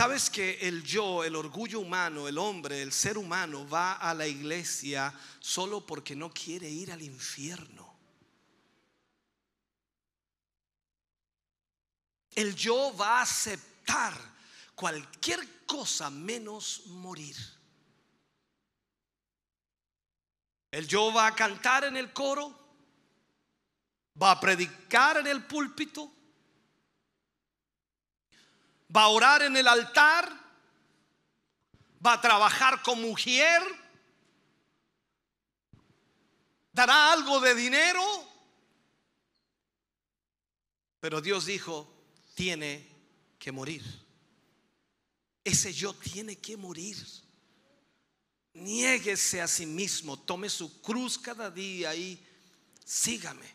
Sabes que el yo, el orgullo humano, el hombre, el ser humano va a la iglesia solo porque no quiere ir al infierno. El yo va a aceptar cualquier cosa menos morir. El yo va a cantar en el coro, va a predicar en el púlpito, va a orar en el altar, va a trabajar como mujer, dará algo de dinero. Pero Dios dijo, tiene que morir. Ese yo tiene que morir. Niéguese a sí mismo, tome su cruz cada día y sígame.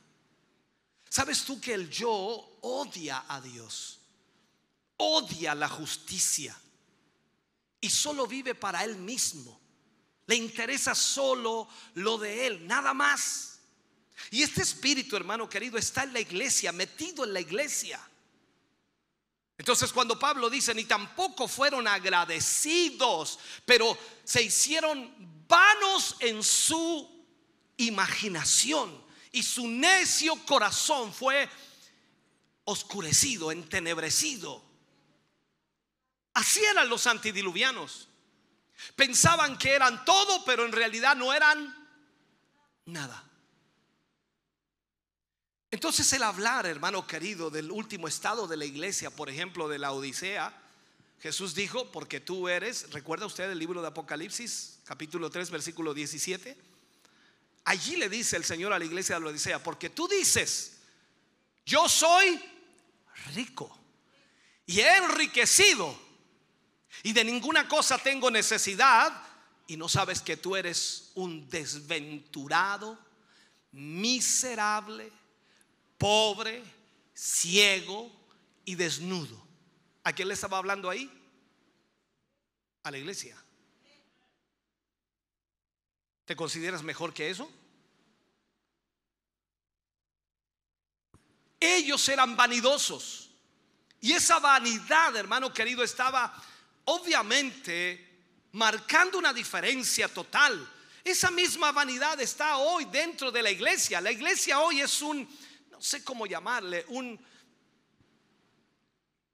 ¿Sabes tú que el yo odia a Dios? Odia la justicia y solo vive para él mismo. Le interesa solo lo de él, nada más. Y este espíritu, hermano querido, está en la iglesia, metido en la iglesia. Entonces cuando Pablo dice, ni tampoco fueron agradecidos, pero se hicieron vanos en su imaginación y su necio corazón fue oscurecido, entenebrecido. Así eran los antidiluvianos. Pensaban que eran todo, pero en realidad no eran nada. Entonces el hablar, hermano querido, del último estado de la iglesia, por ejemplo, de la Odisea, Jesús dijo, porque tú eres, recuerda usted el libro de Apocalipsis, capítulo 3, versículo 17. Allí le dice el Señor a la iglesia de la Odisea, porque tú dices, yo soy rico y he enriquecido y de ninguna cosa tengo necesidad y no sabes que tú eres un desventurado, miserable pobre, ciego y desnudo. ¿A quién le estaba hablando ahí? A la iglesia. ¿Te consideras mejor que eso? Ellos eran vanidosos. Y esa vanidad, hermano querido, estaba obviamente marcando una diferencia total. Esa misma vanidad está hoy dentro de la iglesia. La iglesia hoy es un no sé cómo llamarle, un,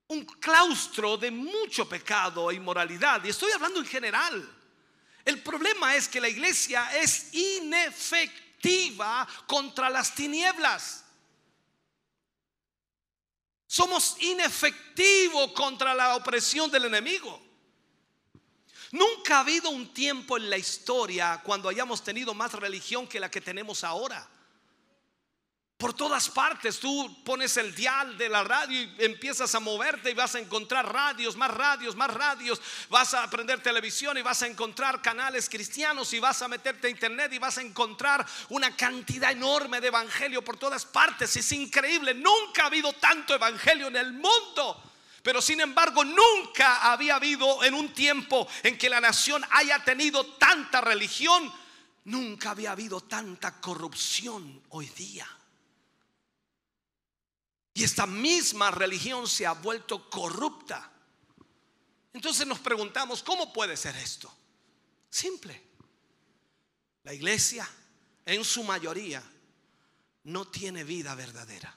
un claustro de mucho pecado e inmoralidad. Y estoy hablando en general. El problema es que la iglesia es inefectiva contra las tinieblas. Somos inefectivos contra la opresión del enemigo. Nunca ha habido un tiempo en la historia cuando hayamos tenido más religión que la que tenemos ahora. Por todas partes tú pones el dial de la radio y empiezas a moverte y vas a encontrar radios, más radios, más radios. Vas a aprender televisión y vas a encontrar canales cristianos y vas a meterte a internet y vas a encontrar una cantidad enorme de evangelio por todas partes. Es increíble, nunca ha habido tanto evangelio en el mundo. Pero sin embargo, nunca había habido en un tiempo en que la nación haya tenido tanta religión, nunca había habido tanta corrupción hoy día. Y esta misma religión se ha vuelto corrupta. Entonces nos preguntamos, ¿cómo puede ser esto? Simple. La iglesia, en su mayoría, no tiene vida verdadera.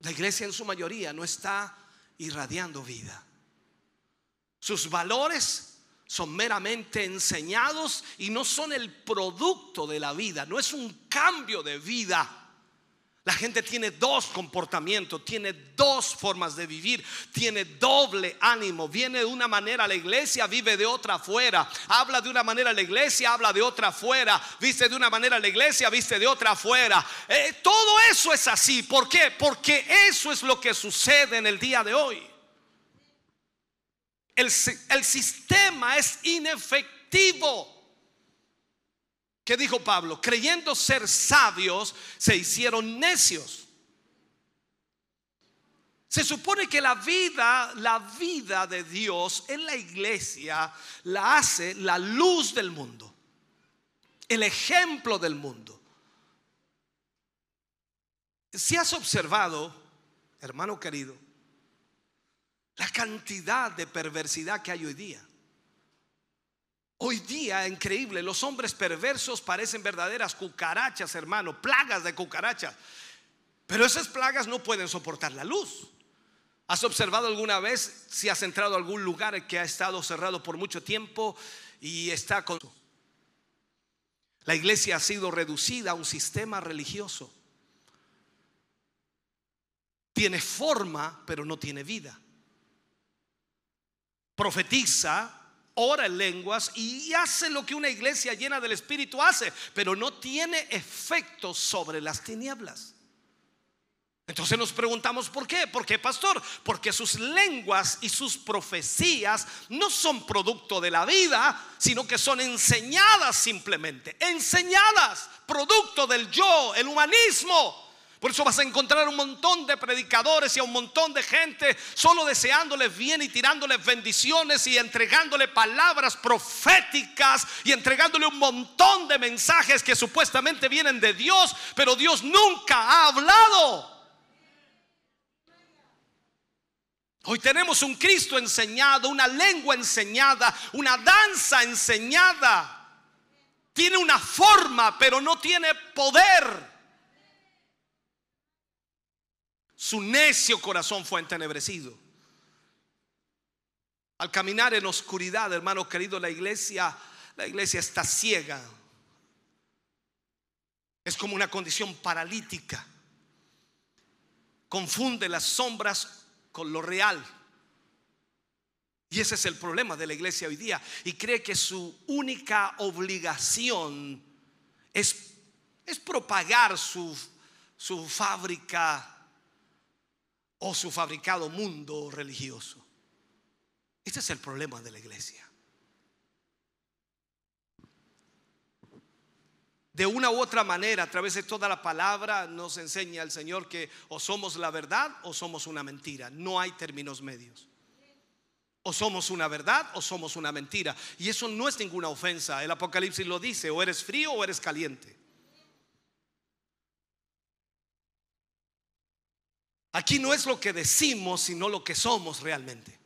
La iglesia en su mayoría no está irradiando vida. Sus valores son meramente enseñados y no son el producto de la vida, no es un cambio de vida. La gente tiene dos comportamientos, tiene dos formas de vivir, tiene doble ánimo. Viene de una manera a la iglesia, vive de otra afuera. Habla de una manera a la iglesia, habla de otra afuera. Viste de una manera a la iglesia, viste de otra afuera. Eh, todo eso es así. ¿Por qué? Porque eso es lo que sucede en el día de hoy. El, el sistema es inefectivo. ¿Qué dijo Pablo? Creyendo ser sabios, se hicieron necios. Se supone que la vida, la vida de Dios en la iglesia la hace la luz del mundo, el ejemplo del mundo. Si has observado, hermano querido, la cantidad de perversidad que hay hoy día. Hoy día, increíble, los hombres perversos parecen verdaderas cucarachas, hermano, plagas de cucarachas. Pero esas plagas no pueden soportar la luz. ¿Has observado alguna vez si has entrado a algún lugar que ha estado cerrado por mucho tiempo y está con... La iglesia ha sido reducida a un sistema religioso. tiene forma, pero no tiene vida. Profetiza, ora en lenguas y hace lo que una iglesia llena del Espíritu hace, pero no tiene efecto sobre las tinieblas. Entonces nos preguntamos por qué. ¿Por qué, pastor? Porque sus lenguas y sus profecías no son producto de la vida, sino que son enseñadas simplemente. Enseñadas, producto del yo, el humanismo. Por eso vas a encontrar un montón de predicadores y a un montón de gente solo deseándoles bien y tirándoles bendiciones y entregándole palabras proféticas y entregándole un montón de mensajes que supuestamente vienen de Dios, pero Dios nunca ha hablado. Hoy tenemos un Cristo enseñado, una lengua enseñada, una danza enseñada. Tiene una forma, pero no tiene poder. Su necio corazón fue entenebrecido. Al caminar en oscuridad, hermano querido, la iglesia, la iglesia está ciega. Es como una condición paralítica. Confunde las sombras con lo real. Y ese es el problema de la iglesia hoy día. Y cree que su única obligación es, es propagar su, su fábrica o su fabricado mundo religioso. Este es el problema de la iglesia. De una u otra manera, a través de toda la palabra, nos enseña el Señor que o somos la verdad o somos una mentira. No hay términos medios. O somos una verdad o somos una mentira. Y eso no es ninguna ofensa. El Apocalipsis lo dice, o eres frío o eres caliente. Aquí no es lo que decimos, sino lo que somos realmente.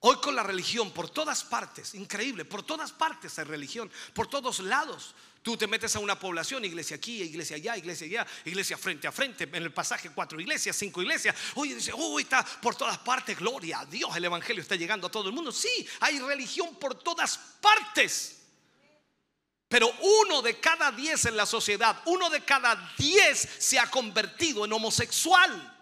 Hoy con la religión por todas partes, increíble, por todas partes hay religión, por todos lados. Tú te metes a una población, iglesia aquí, iglesia allá, iglesia allá, iglesia frente a frente, en el pasaje cuatro iglesias, cinco iglesias. Oye, dice, uy, está por todas partes, gloria a Dios, el Evangelio está llegando a todo el mundo. Sí, hay religión por todas partes. Pero uno de cada diez en la sociedad, uno de cada diez se ha convertido en homosexual.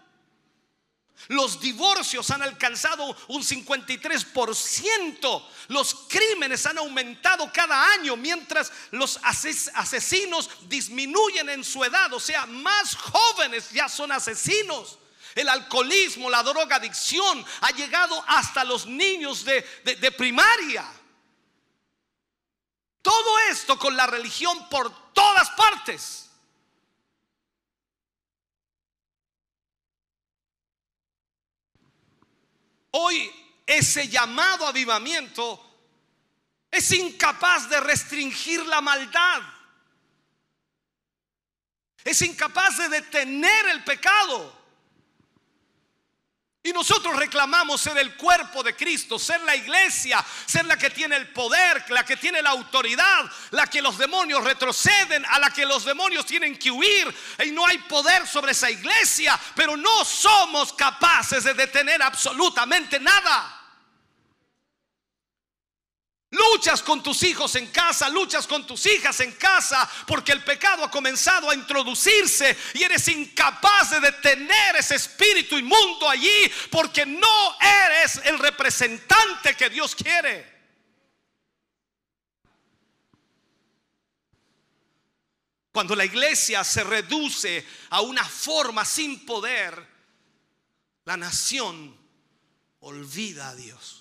Los divorcios han alcanzado un 53%. Los crímenes han aumentado cada año mientras los asesinos disminuyen en su edad. O sea, más jóvenes ya son asesinos. El alcoholismo, la drogadicción ha llegado hasta los niños de, de primaria. Todo esto con la religión por todas partes. Hoy ese llamado avivamiento es incapaz de restringir la maldad. Es incapaz de detener el pecado. Y nosotros reclamamos ser el cuerpo de Cristo, ser la iglesia, ser la que tiene el poder, la que tiene la autoridad, la que los demonios retroceden, a la que los demonios tienen que huir. Y no hay poder sobre esa iglesia, pero no somos capaces de detener absolutamente nada. Luchas con tus hijos en casa, luchas con tus hijas en casa, porque el pecado ha comenzado a introducirse y eres incapaz de detener ese espíritu inmundo allí, porque no eres el representante que Dios quiere. Cuando la iglesia se reduce a una forma sin poder, la nación olvida a Dios.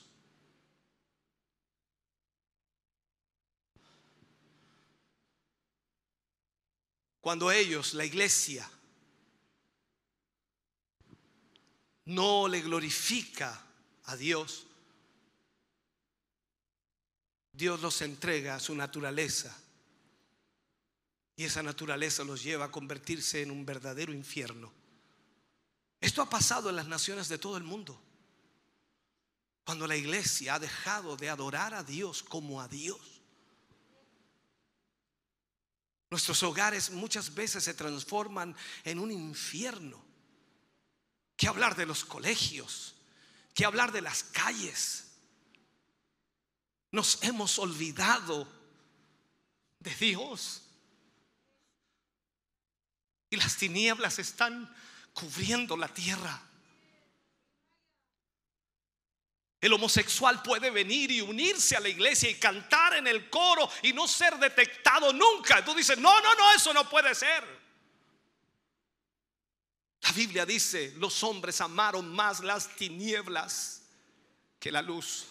Cuando ellos, la iglesia, no le glorifica a Dios, Dios los entrega a su naturaleza. Y esa naturaleza los lleva a convertirse en un verdadero infierno. Esto ha pasado en las naciones de todo el mundo. Cuando la iglesia ha dejado de adorar a Dios como a Dios Nuestros hogares muchas veces se transforman en un infierno. ¿Qué hablar de los colegios? ¿Qué hablar de las calles? Nos hemos olvidado de Dios. Y las tinieblas están cubriendo la tierra. El homosexual puede venir y unirse a la iglesia y cantar en el coro y no ser detectado nunca. Tú dices, no, no, no, eso no puede ser. La Biblia dice, los hombres amaron más las tinieblas que la luz.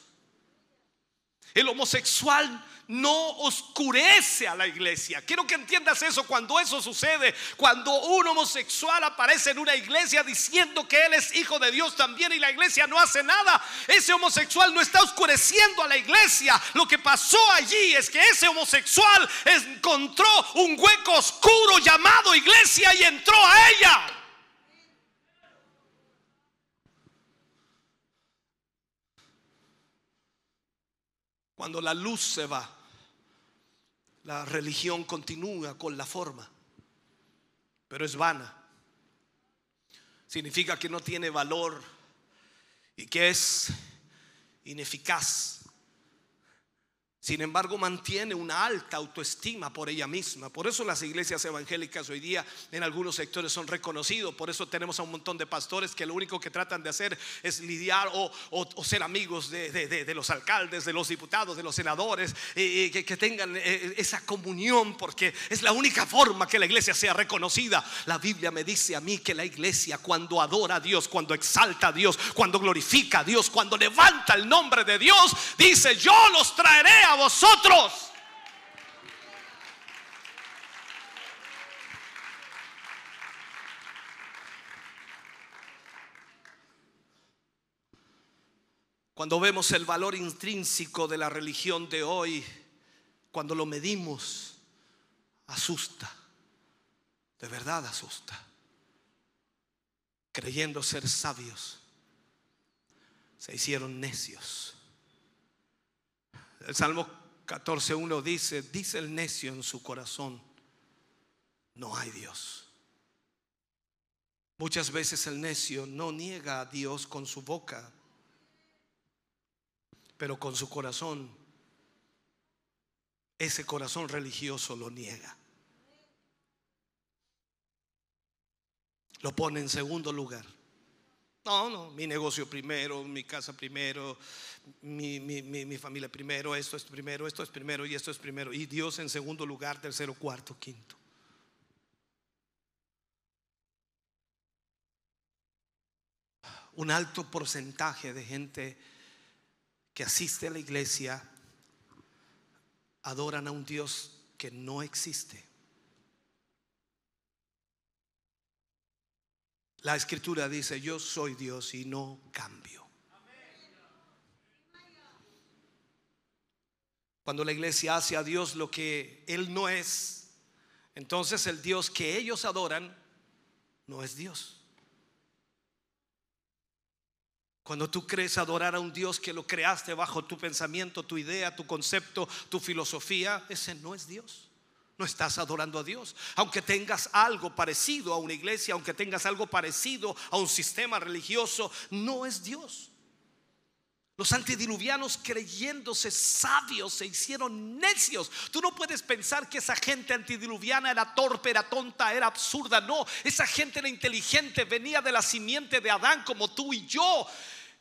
El homosexual no oscurece a la iglesia. Quiero que entiendas eso cuando eso sucede. Cuando un homosexual aparece en una iglesia diciendo que él es hijo de Dios también y la iglesia no hace nada. Ese homosexual no está oscureciendo a la iglesia. Lo que pasó allí es que ese homosexual encontró un hueco oscuro llamado iglesia y entró a ella. Cuando la luz se va, la religión continúa con la forma, pero es vana. Significa que no tiene valor y que es ineficaz. Sin embargo, mantiene una alta autoestima por ella misma. Por eso las iglesias evangélicas hoy día en algunos sectores son reconocidos. Por eso tenemos a un montón de pastores que lo único que tratan de hacer es lidiar o, ser amigos de, los alcaldes, de los diputados, de los senadores, que, tengan eh, esa comunión porque es la única forma que la iglesia sea reconocida. La Biblia me dice a mí que la iglesia cuando adora a Dios, cuando exalta a Dios, cuando glorifica a Dios, cuando levanta el nombre de Dios, dice, yo los traeré a vosotros. Cuando vemos el valor intrínseco de la religión de hoy, cuando lo medimos, asusta. De verdad asusta. Creyendo ser sabios, se hicieron necios. El Salmo 14.1 dice, dice el necio en su corazón, no hay Dios. Muchas veces el necio no niega a Dios con su boca, pero con su corazón, ese corazón religioso lo niega. Lo pone en segundo lugar. No, no, mi negocio primero, mi casa primero, mi, mi, familia primero, esto es primero, esto es primero y esto es primero. Y Dios en segundo lugar, tercero, cuarto, quinto. Un alto porcentaje de gente que asiste a la iglesia adoran a un Dios que no existe. La escritura dice, yo soy Dios y no cambio. Cuando la iglesia hace a Dios lo que Él no es, entonces el Dios que ellos adoran no es Dios. Cuando tú crees adorar a un Dios que lo creaste bajo tu pensamiento, tu idea, tu concepto, tu filosofía, ese no es Dios no estás adorando a Dios. Aunque tengas algo parecido a una iglesia, aunque tengas algo parecido a un sistema religioso, no es Dios. Los antediluvianos creyéndose sabios se hicieron necios. Tú no puedes pensar que esa gente antediluviana era torpe, era tonta, era absurda. No, esa gente era inteligente, venía de la simiente de Adán como tú y yo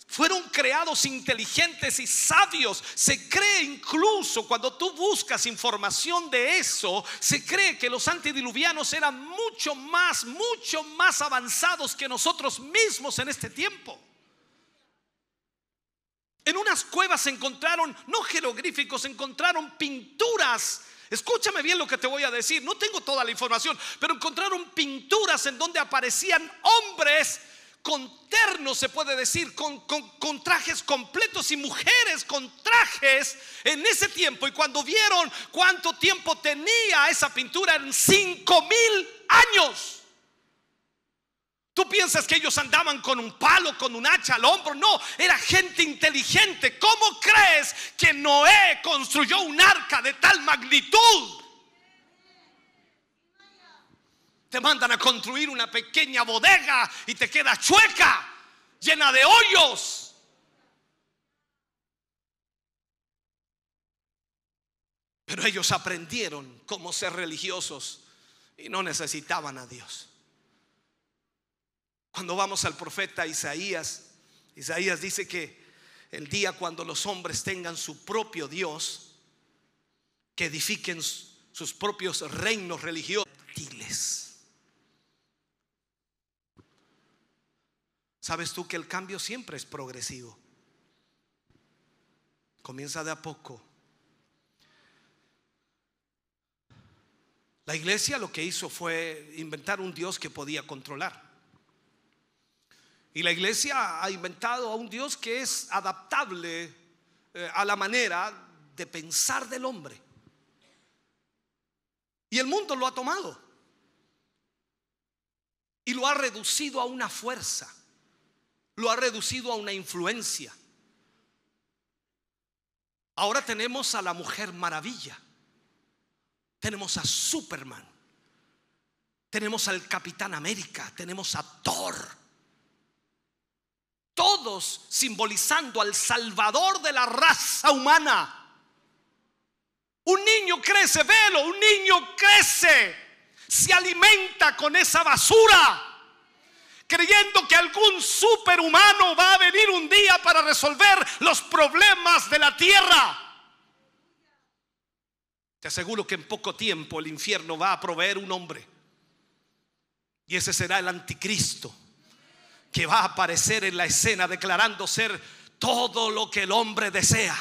fueron creados inteligentes y sabios. Se cree incluso cuando tú buscas información de eso, se cree que los antediluvianos eran mucho más, mucho más avanzados que nosotros mismos en este tiempo. En unas cuevas se encontraron, no jeroglíficos, se encontraron pinturas. Escúchame bien lo que te voy a decir. No tengo toda la información, pero encontraron pinturas en donde aparecían hombres con ternos, se puede decir, con, trajes completos y mujeres con trajes en ese tiempo. Y cuando vieron cuánto tiempo tenía esa pintura, en cinco mil años. Tú piensas que ellos andaban con un palo, con un hacha al hombro. No, era gente inteligente. ¿Cómo crees que Noé construyó un arca de tal magnitud? Te mandan a construir una pequeña bodega y te queda chueca, llena de hoyos. Pero ellos aprendieron cómo ser religiosos y no necesitaban a Dios. Cuando vamos al profeta Isaías, Isaías dice que el día cuando los hombres tengan su propio Dios, que edifiquen sus propios reinos religiosos, Sabes tú que el cambio siempre es progresivo. Comienza de a poco. La iglesia lo que hizo fue inventar un Dios que podía controlar. Y la iglesia ha inventado a un Dios que es adaptable eh, a la manera de pensar del hombre. Y el mundo lo ha tomado. Y lo ha reducido a una fuerza lo ha reducido a una influencia. Ahora tenemos a la mujer maravilla. Tenemos a Superman. Tenemos al Capitán América. Tenemos a Thor. Todos simbolizando al Salvador de la raza humana. Un niño crece, velo, un niño crece. Se alimenta con esa basura creyendo que algún superhumano va a venir un día para resolver los problemas de la tierra. Te aseguro que en poco tiempo el infierno va a proveer un hombre. Y ese será el anticristo que va a aparecer en la escena declarando ser todo lo que el hombre desea.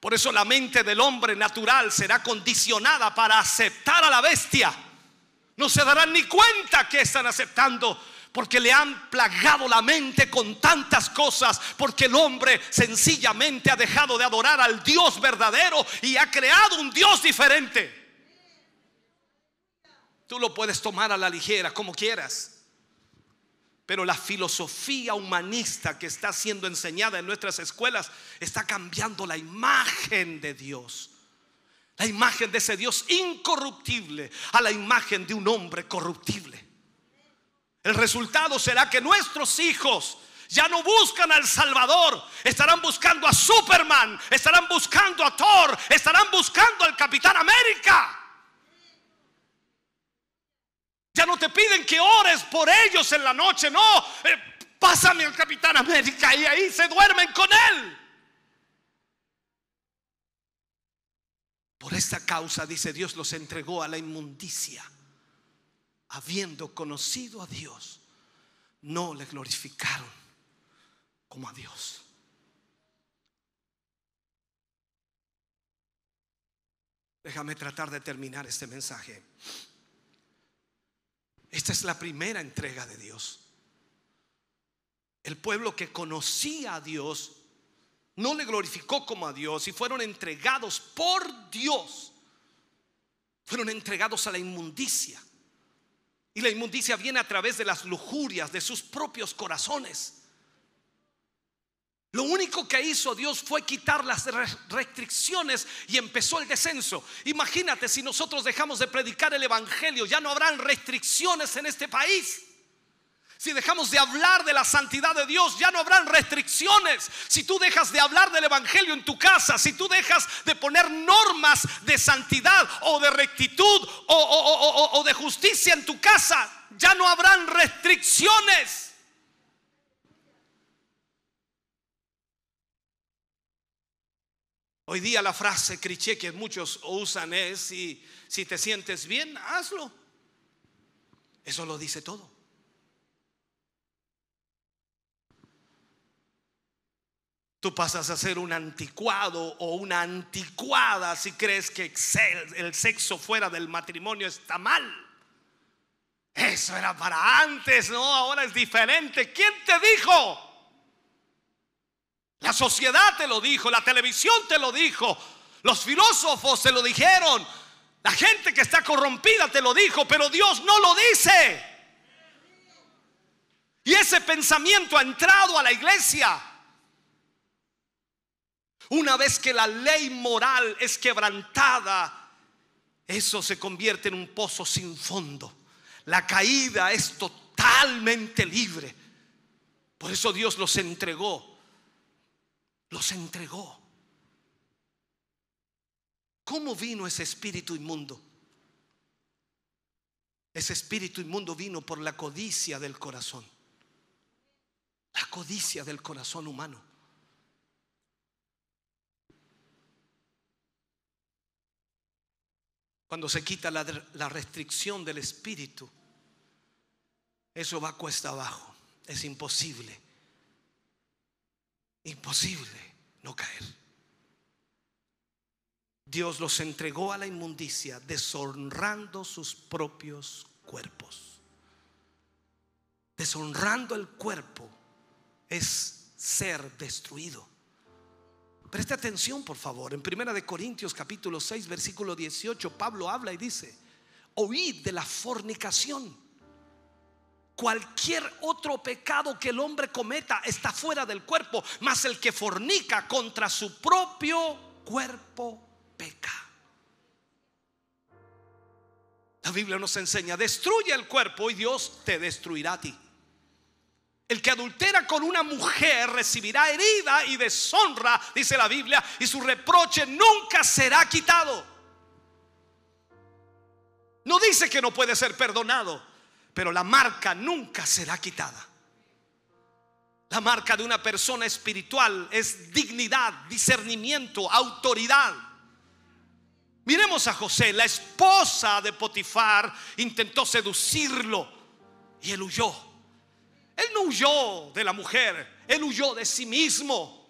Por eso la mente del hombre natural será condicionada para aceptar a la bestia. No se darán ni cuenta que están aceptando porque le han plagado la mente con tantas cosas, porque el hombre sencillamente ha dejado de adorar al Dios verdadero y ha creado un Dios diferente. Tú lo puedes tomar a la ligera, como quieras. Pero la filosofía humanista que está siendo enseñada en nuestras escuelas está cambiando la imagen de Dios. La imagen de ese Dios incorruptible a la imagen de un hombre corruptible. El resultado será que nuestros hijos ya no buscan al Salvador, estarán buscando a Superman, estarán buscando a Thor, estarán buscando al Capitán América. Ya no te piden que ores por ellos en la noche, no, eh, pásame al Capitán América y ahí se duermen con él. Por esta causa, dice Dios, los entregó a la inmundicia habiendo conocido a Dios, no le glorificaron como a Dios. Déjame tratar de terminar este mensaje. Esta es la primera entrega de Dios. El pueblo que conocía a Dios no le glorificó como a Dios y fueron entregados por Dios. Fueron entregados a la inmundicia. Y la inmundicia viene a través de las lujurias de sus propios corazones. Lo único que hizo Dios fue quitar las restricciones y empezó el descenso. Imagínate si nosotros dejamos de predicar el Evangelio, ya no habrán restricciones en este país. Si dejamos de hablar de la santidad de Dios, ya no habrán restricciones. Si tú dejas de hablar del Evangelio en tu casa, si tú dejas de poner normas de santidad o de rectitud o, de justicia en tu casa, ya no habrán restricciones. Hoy día la frase cliché que muchos usan es, si, si te sientes bien, hazlo. Eso lo dice todo. Tú pasas a ser un anticuado o una anticuada si crees que el sexo fuera del matrimonio está mal. Eso era para antes, ¿no? Ahora es diferente. ¿Quién te dijo? La sociedad te lo dijo, la televisión te lo dijo, los filósofos te lo dijeron, la gente que está corrompida te lo dijo, pero Dios no lo dice. Y ese pensamiento ha entrado a la iglesia. Una vez que la ley moral es quebrantada, eso se convierte en un pozo sin fondo. La caída es totalmente libre. Por eso Dios los entregó. Los entregó. ¿Cómo vino ese espíritu inmundo? Ese espíritu inmundo vino por la codicia del corazón. La codicia del corazón humano. Cuando se quita la, restricción del espíritu, eso va cuesta abajo. Es imposible. Imposible no caer. Dios los entregó a la inmundicia, deshonrando sus propios cuerpos. Deshonrando el cuerpo es ser destruido. Preste atención, por favor. En Primera de Corintios capítulo 6, versículo 18, Pablo habla y dice, oíd de la fornicación. Cualquier otro pecado que el hombre cometa está fuera del cuerpo, mas el que fornica contra su propio cuerpo peca. La Biblia nos enseña, destruye el cuerpo y Dios te destruirá a ti. El que adultera con una mujer recibirá herida y deshonra, dice la Biblia, y su reproche nunca será quitado. No dice que no puede ser perdonado, pero la marca nunca será quitada. La marca de una persona espiritual es dignidad, discernimiento, autoridad. Miremos a José, la esposa de Potifar intentó seducirlo y él huyó. Él no huyó de la mujer, él huyó de sí mismo.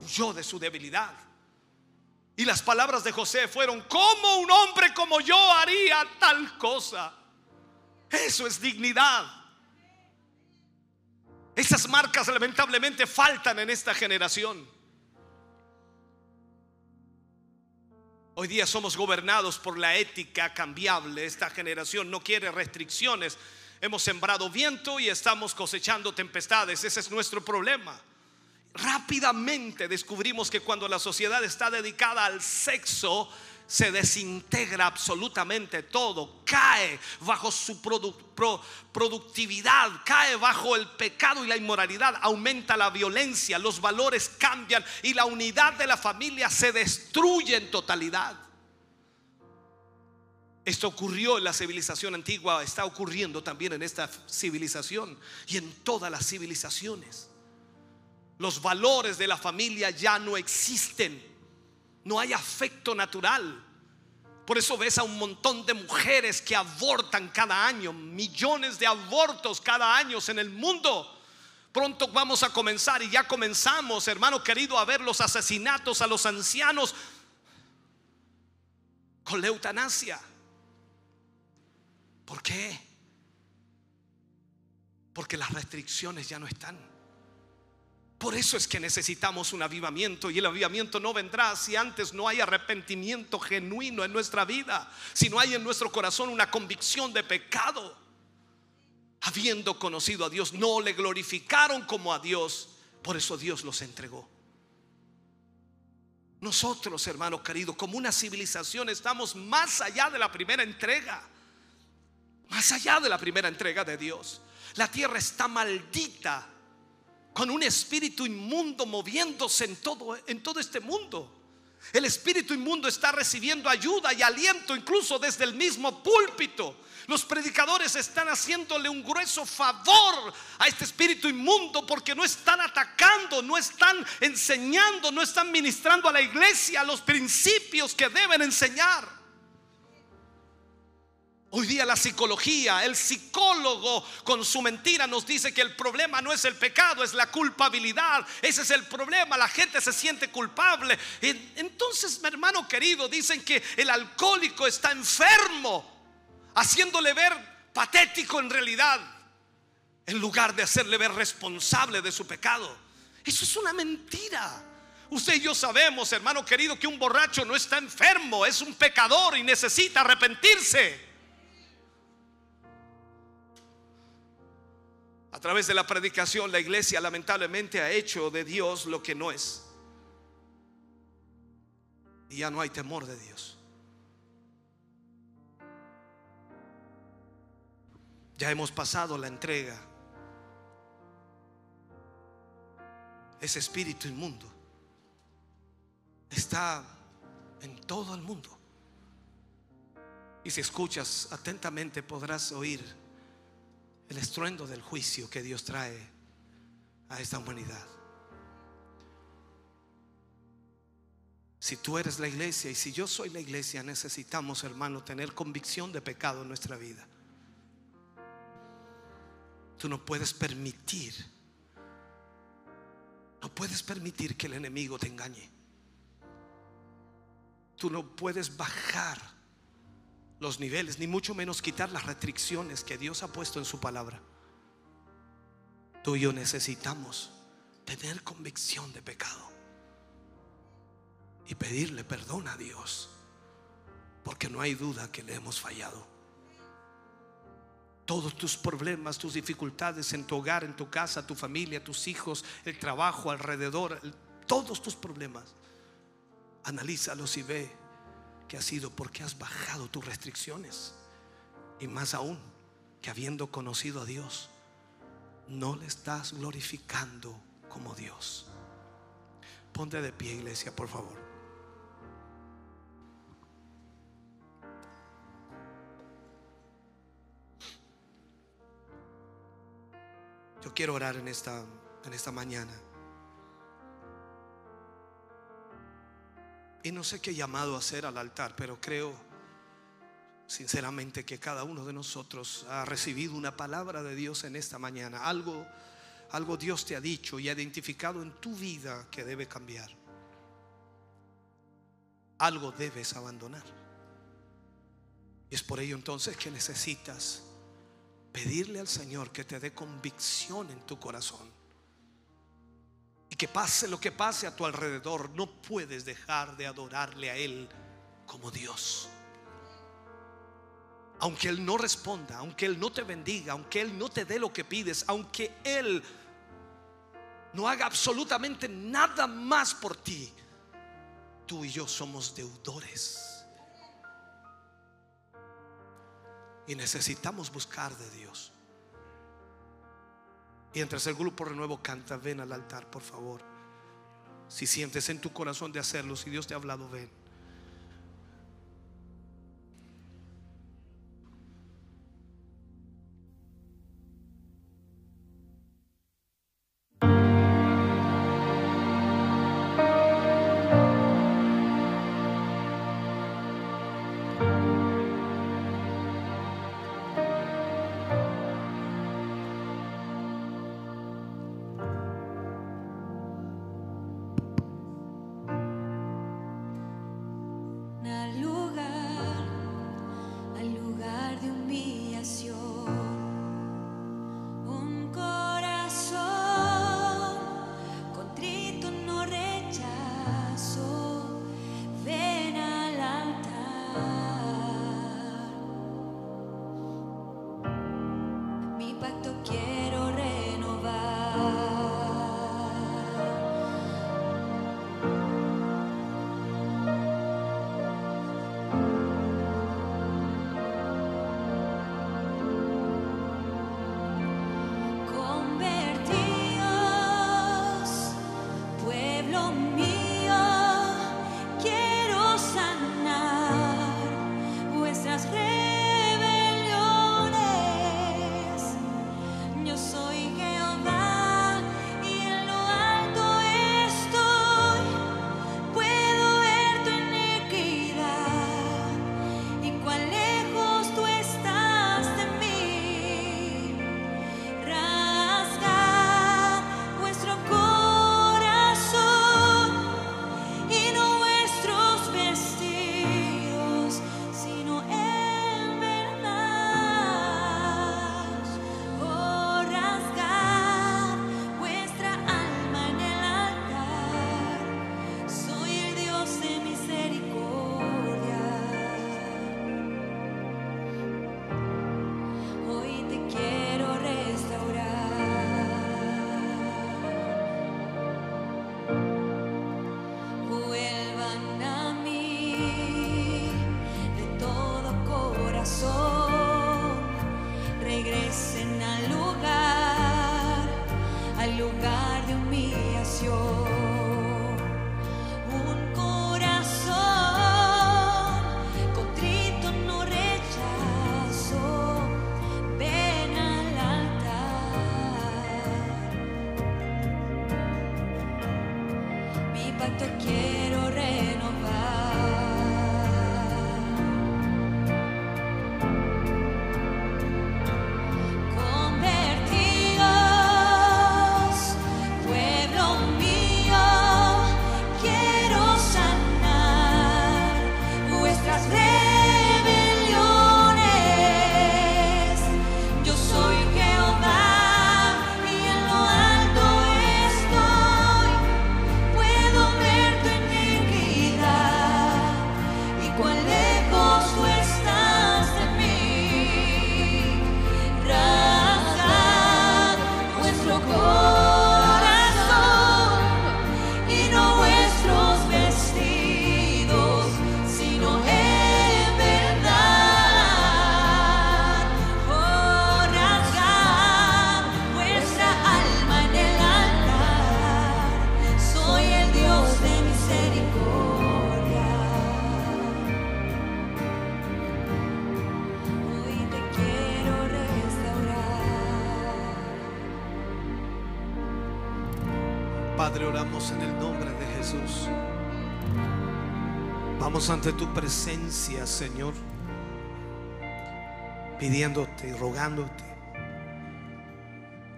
Huyó de su debilidad. Y las palabras de José fueron, ¿cómo un hombre como yo haría tal cosa? Eso es dignidad. Esas marcas lamentablemente faltan en esta generación. Hoy día somos gobernados por la ética cambiable. Esta generación no quiere restricciones. Hemos sembrado viento y estamos cosechando tempestades. Ese es nuestro problema. Rápidamente descubrimos que cuando la sociedad está dedicada al sexo, se desintegra absolutamente todo, cae bajo su productividad, cae bajo el pecado y la inmoralidad, aumenta la violencia, los valores cambian y la unidad de la familia se destruye en totalidad. Esto ocurrió en la civilización antigua, está ocurriendo también en esta civilización y en todas las civilizaciones. Los valores de la familia ya no existen. No hay afecto natural. Por eso ves a un montón de mujeres que abortan cada año, millones de abortos cada año en el mundo. Pronto vamos a comenzar y ya comenzamos, hermano querido, a ver los asesinatos a los ancianos con la eutanasia. ¿Por qué? Porque las restricciones ya no están. Por eso es que necesitamos un avivamiento y el avivamiento no vendrá si antes no hay arrepentimiento genuino en nuestra vida, si no hay en nuestro corazón una convicción de pecado. Habiendo conocido a Dios, no le glorificaron como a Dios, por eso Dios los entregó. Nosotros, hermano querido, como una civilización estamos más allá de la primera entrega, más allá de la primera entrega de Dios. La tierra está maldita con un espíritu inmundo moviéndose en todo, en todo este mundo. El espíritu inmundo está recibiendo ayuda y aliento incluso desde el mismo púlpito. Los predicadores están haciéndole un grueso favor a este espíritu inmundo porque no están atacando, no están enseñando, no están ministrando a la iglesia los principios que deben enseñar. Hoy día la psicología, el psicólogo con su mentira nos dice que el problema no es el pecado, es la culpabilidad. Ese es el problema, la gente se siente culpable. Entonces, mi hermano querido, dicen que el alcohólico está enfermo, haciéndole ver patético en realidad, en lugar de hacerle ver responsable de su pecado. Eso es una mentira. Usted y yo sabemos, hermano querido, que un borracho no está enfermo, es un pecador y necesita arrepentirse. A través de la predicación, la iglesia lamentablemente ha hecho de Dios lo que no es. Y ya no hay temor de Dios. Ya hemos pasado la entrega. Ese espíritu inmundo está en todo el mundo. Y si escuchas atentamente podrás oír el estruendo del juicio que Dios trae a esta humanidad. Si tú eres la iglesia y si yo soy la iglesia, necesitamos, hermano, tener convicción de pecado en nuestra vida. Tú no puedes permitir, no puedes permitir que el enemigo te engañe. Tú no puedes bajar los niveles, ni mucho menos quitar las restricciones que Dios ha puesto en su palabra. Tú y yo necesitamos tener convicción de pecado y pedirle perdón a Dios, porque no hay duda que le hemos fallado. Todos tus problemas, tus dificultades en tu hogar, en tu casa, tu familia, tus hijos, el trabajo alrededor, todos tus problemas, analízalos y ve que ha sido porque has bajado tus restricciones. Y más aún, que habiendo conocido a Dios, no le estás glorificando como Dios. Ponte de pie, iglesia, por favor. Yo quiero orar en esta, en esta mañana. Y no sé qué llamado hacer al altar, pero creo sinceramente que cada uno de nosotros ha recibido una palabra de Dios en esta mañana. Algo, algo Dios te ha dicho y ha identificado en tu vida que debe cambiar. Algo debes abandonar. Y es por ello entonces que necesitas pedirle al Señor que te dé convicción en tu corazón que pase lo que pase a tu alrededor, no puedes dejar de adorarle a Él como Dios. Aunque Él no responda, aunque Él no te bendiga, aunque Él no te dé lo que pides, aunque Él no haga absolutamente nada más por ti, tú y yo somos deudores. Y necesitamos buscar de Dios. Y Mientras el grupo renuevo canta, ven al altar, por favor. Si sientes en tu corazón de hacerlo, si Dios te ha hablado, ven. En el nombre de Jesús. Vamos ante tu presencia, Señor, pidiéndote y rogándote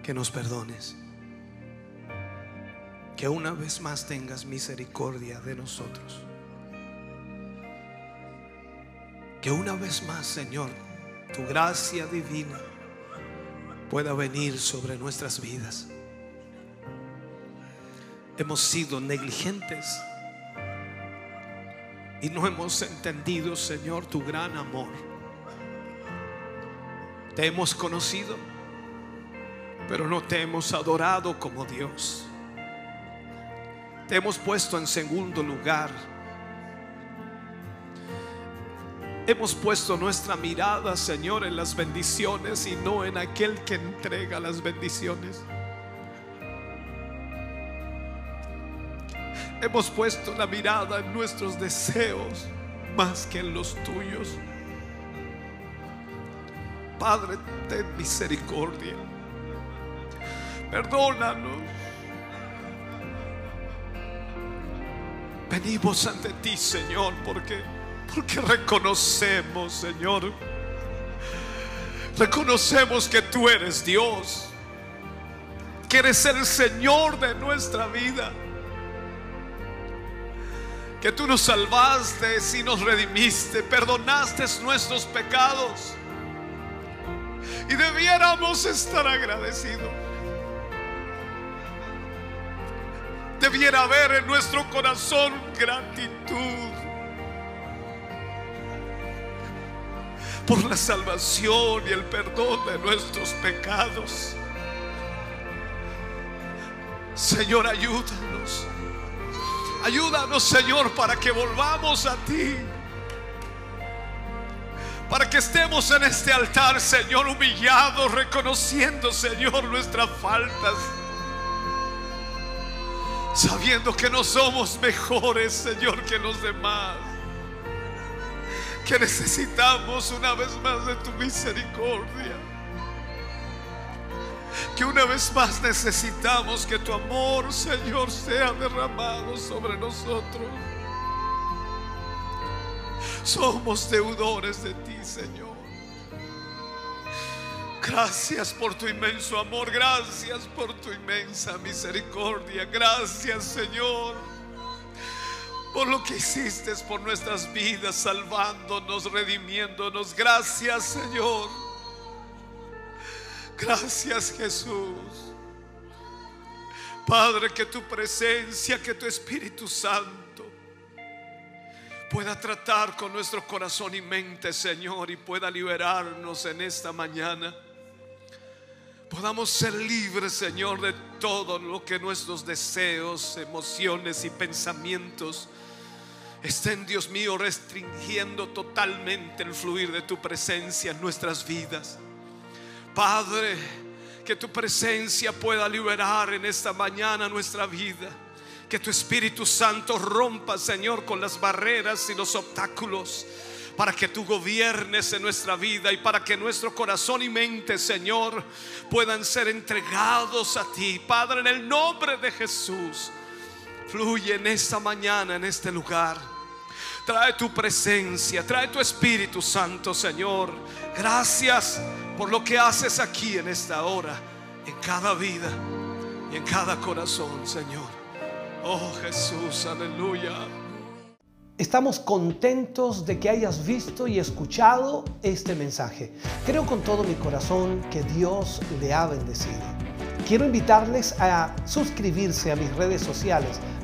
que nos perdones. Que una vez más tengas misericordia de nosotros. Que una vez más, Señor, tu gracia divina pueda venir sobre nuestras vidas. Hemos sido negligentes y no hemos entendido, Señor, tu gran amor. Te hemos conocido, pero no te hemos adorado como Dios. Te hemos puesto en segundo lugar. Hemos puesto nuestra mirada, Señor, en las bendiciones y no en aquel que entrega las bendiciones. Hemos puesto la mirada en nuestros deseos más que en los tuyos. Padre, ten misericordia. Perdónanos. Venimos ante ti, Señor, porque porque reconocemos, Señor, reconocemos que tú eres Dios, que eres el Señor de nuestra vida que tú nos salvaste y nos redimiste, perdonaste nuestros pecados. Y debiéramos estar agradecidos. Debiera haber en nuestro corazón gratitud por la salvación y el perdón de nuestros pecados. Señor, ayúdanos Ayúdanos, Señor, para que volvamos a ti. Para que estemos en este altar, Señor, humillados, reconociendo, Señor, nuestras faltas. Sabiendo que no somos mejores, Señor, que los demás. Que necesitamos una vez más de tu misericordia que una vez más necesitamos que tu amor, Señor, sea derramado sobre nosotros. Somos deudores de ti, Señor. Gracias por tu inmenso amor, gracias por tu inmensa misericordia. Gracias, Señor, por lo que hiciste por nuestras vidas, salvándonos, redimiéndonos. Gracias, Señor Gracias Jesús. Padre, que tu presencia, que tu Espíritu Santo pueda tratar con nuestro corazón y mente, Señor, y pueda liberarnos en esta mañana. Podamos ser libres, Señor, de todo lo que nuestros deseos, emociones y pensamientos estén, Dios mío, restringiendo totalmente el fluir de tu presencia en nuestras vidas. Padre, que tu presencia pueda liberar en esta mañana nuestra vida. Que tu Espíritu Santo rompa, Señor, con las barreras y los obstáculos para que tú gobiernes en nuestra vida y para que nuestro corazón y mente, Señor, puedan ser entregados a ti. Padre, en el nombre de Jesús, fluye en esta mañana, en este lugar. Trae tu presencia, trae tu Espíritu Santo, Señor. Gracias por lo que haces aquí en esta hora, en cada vida y en cada corazón, Señor. Oh Jesús, aleluya. Estamos contentos de que hayas visto y escuchado este mensaje. Creo con todo mi corazón que Dios le ha bendecido. Quiero invitarles a suscribirse a mis redes sociales,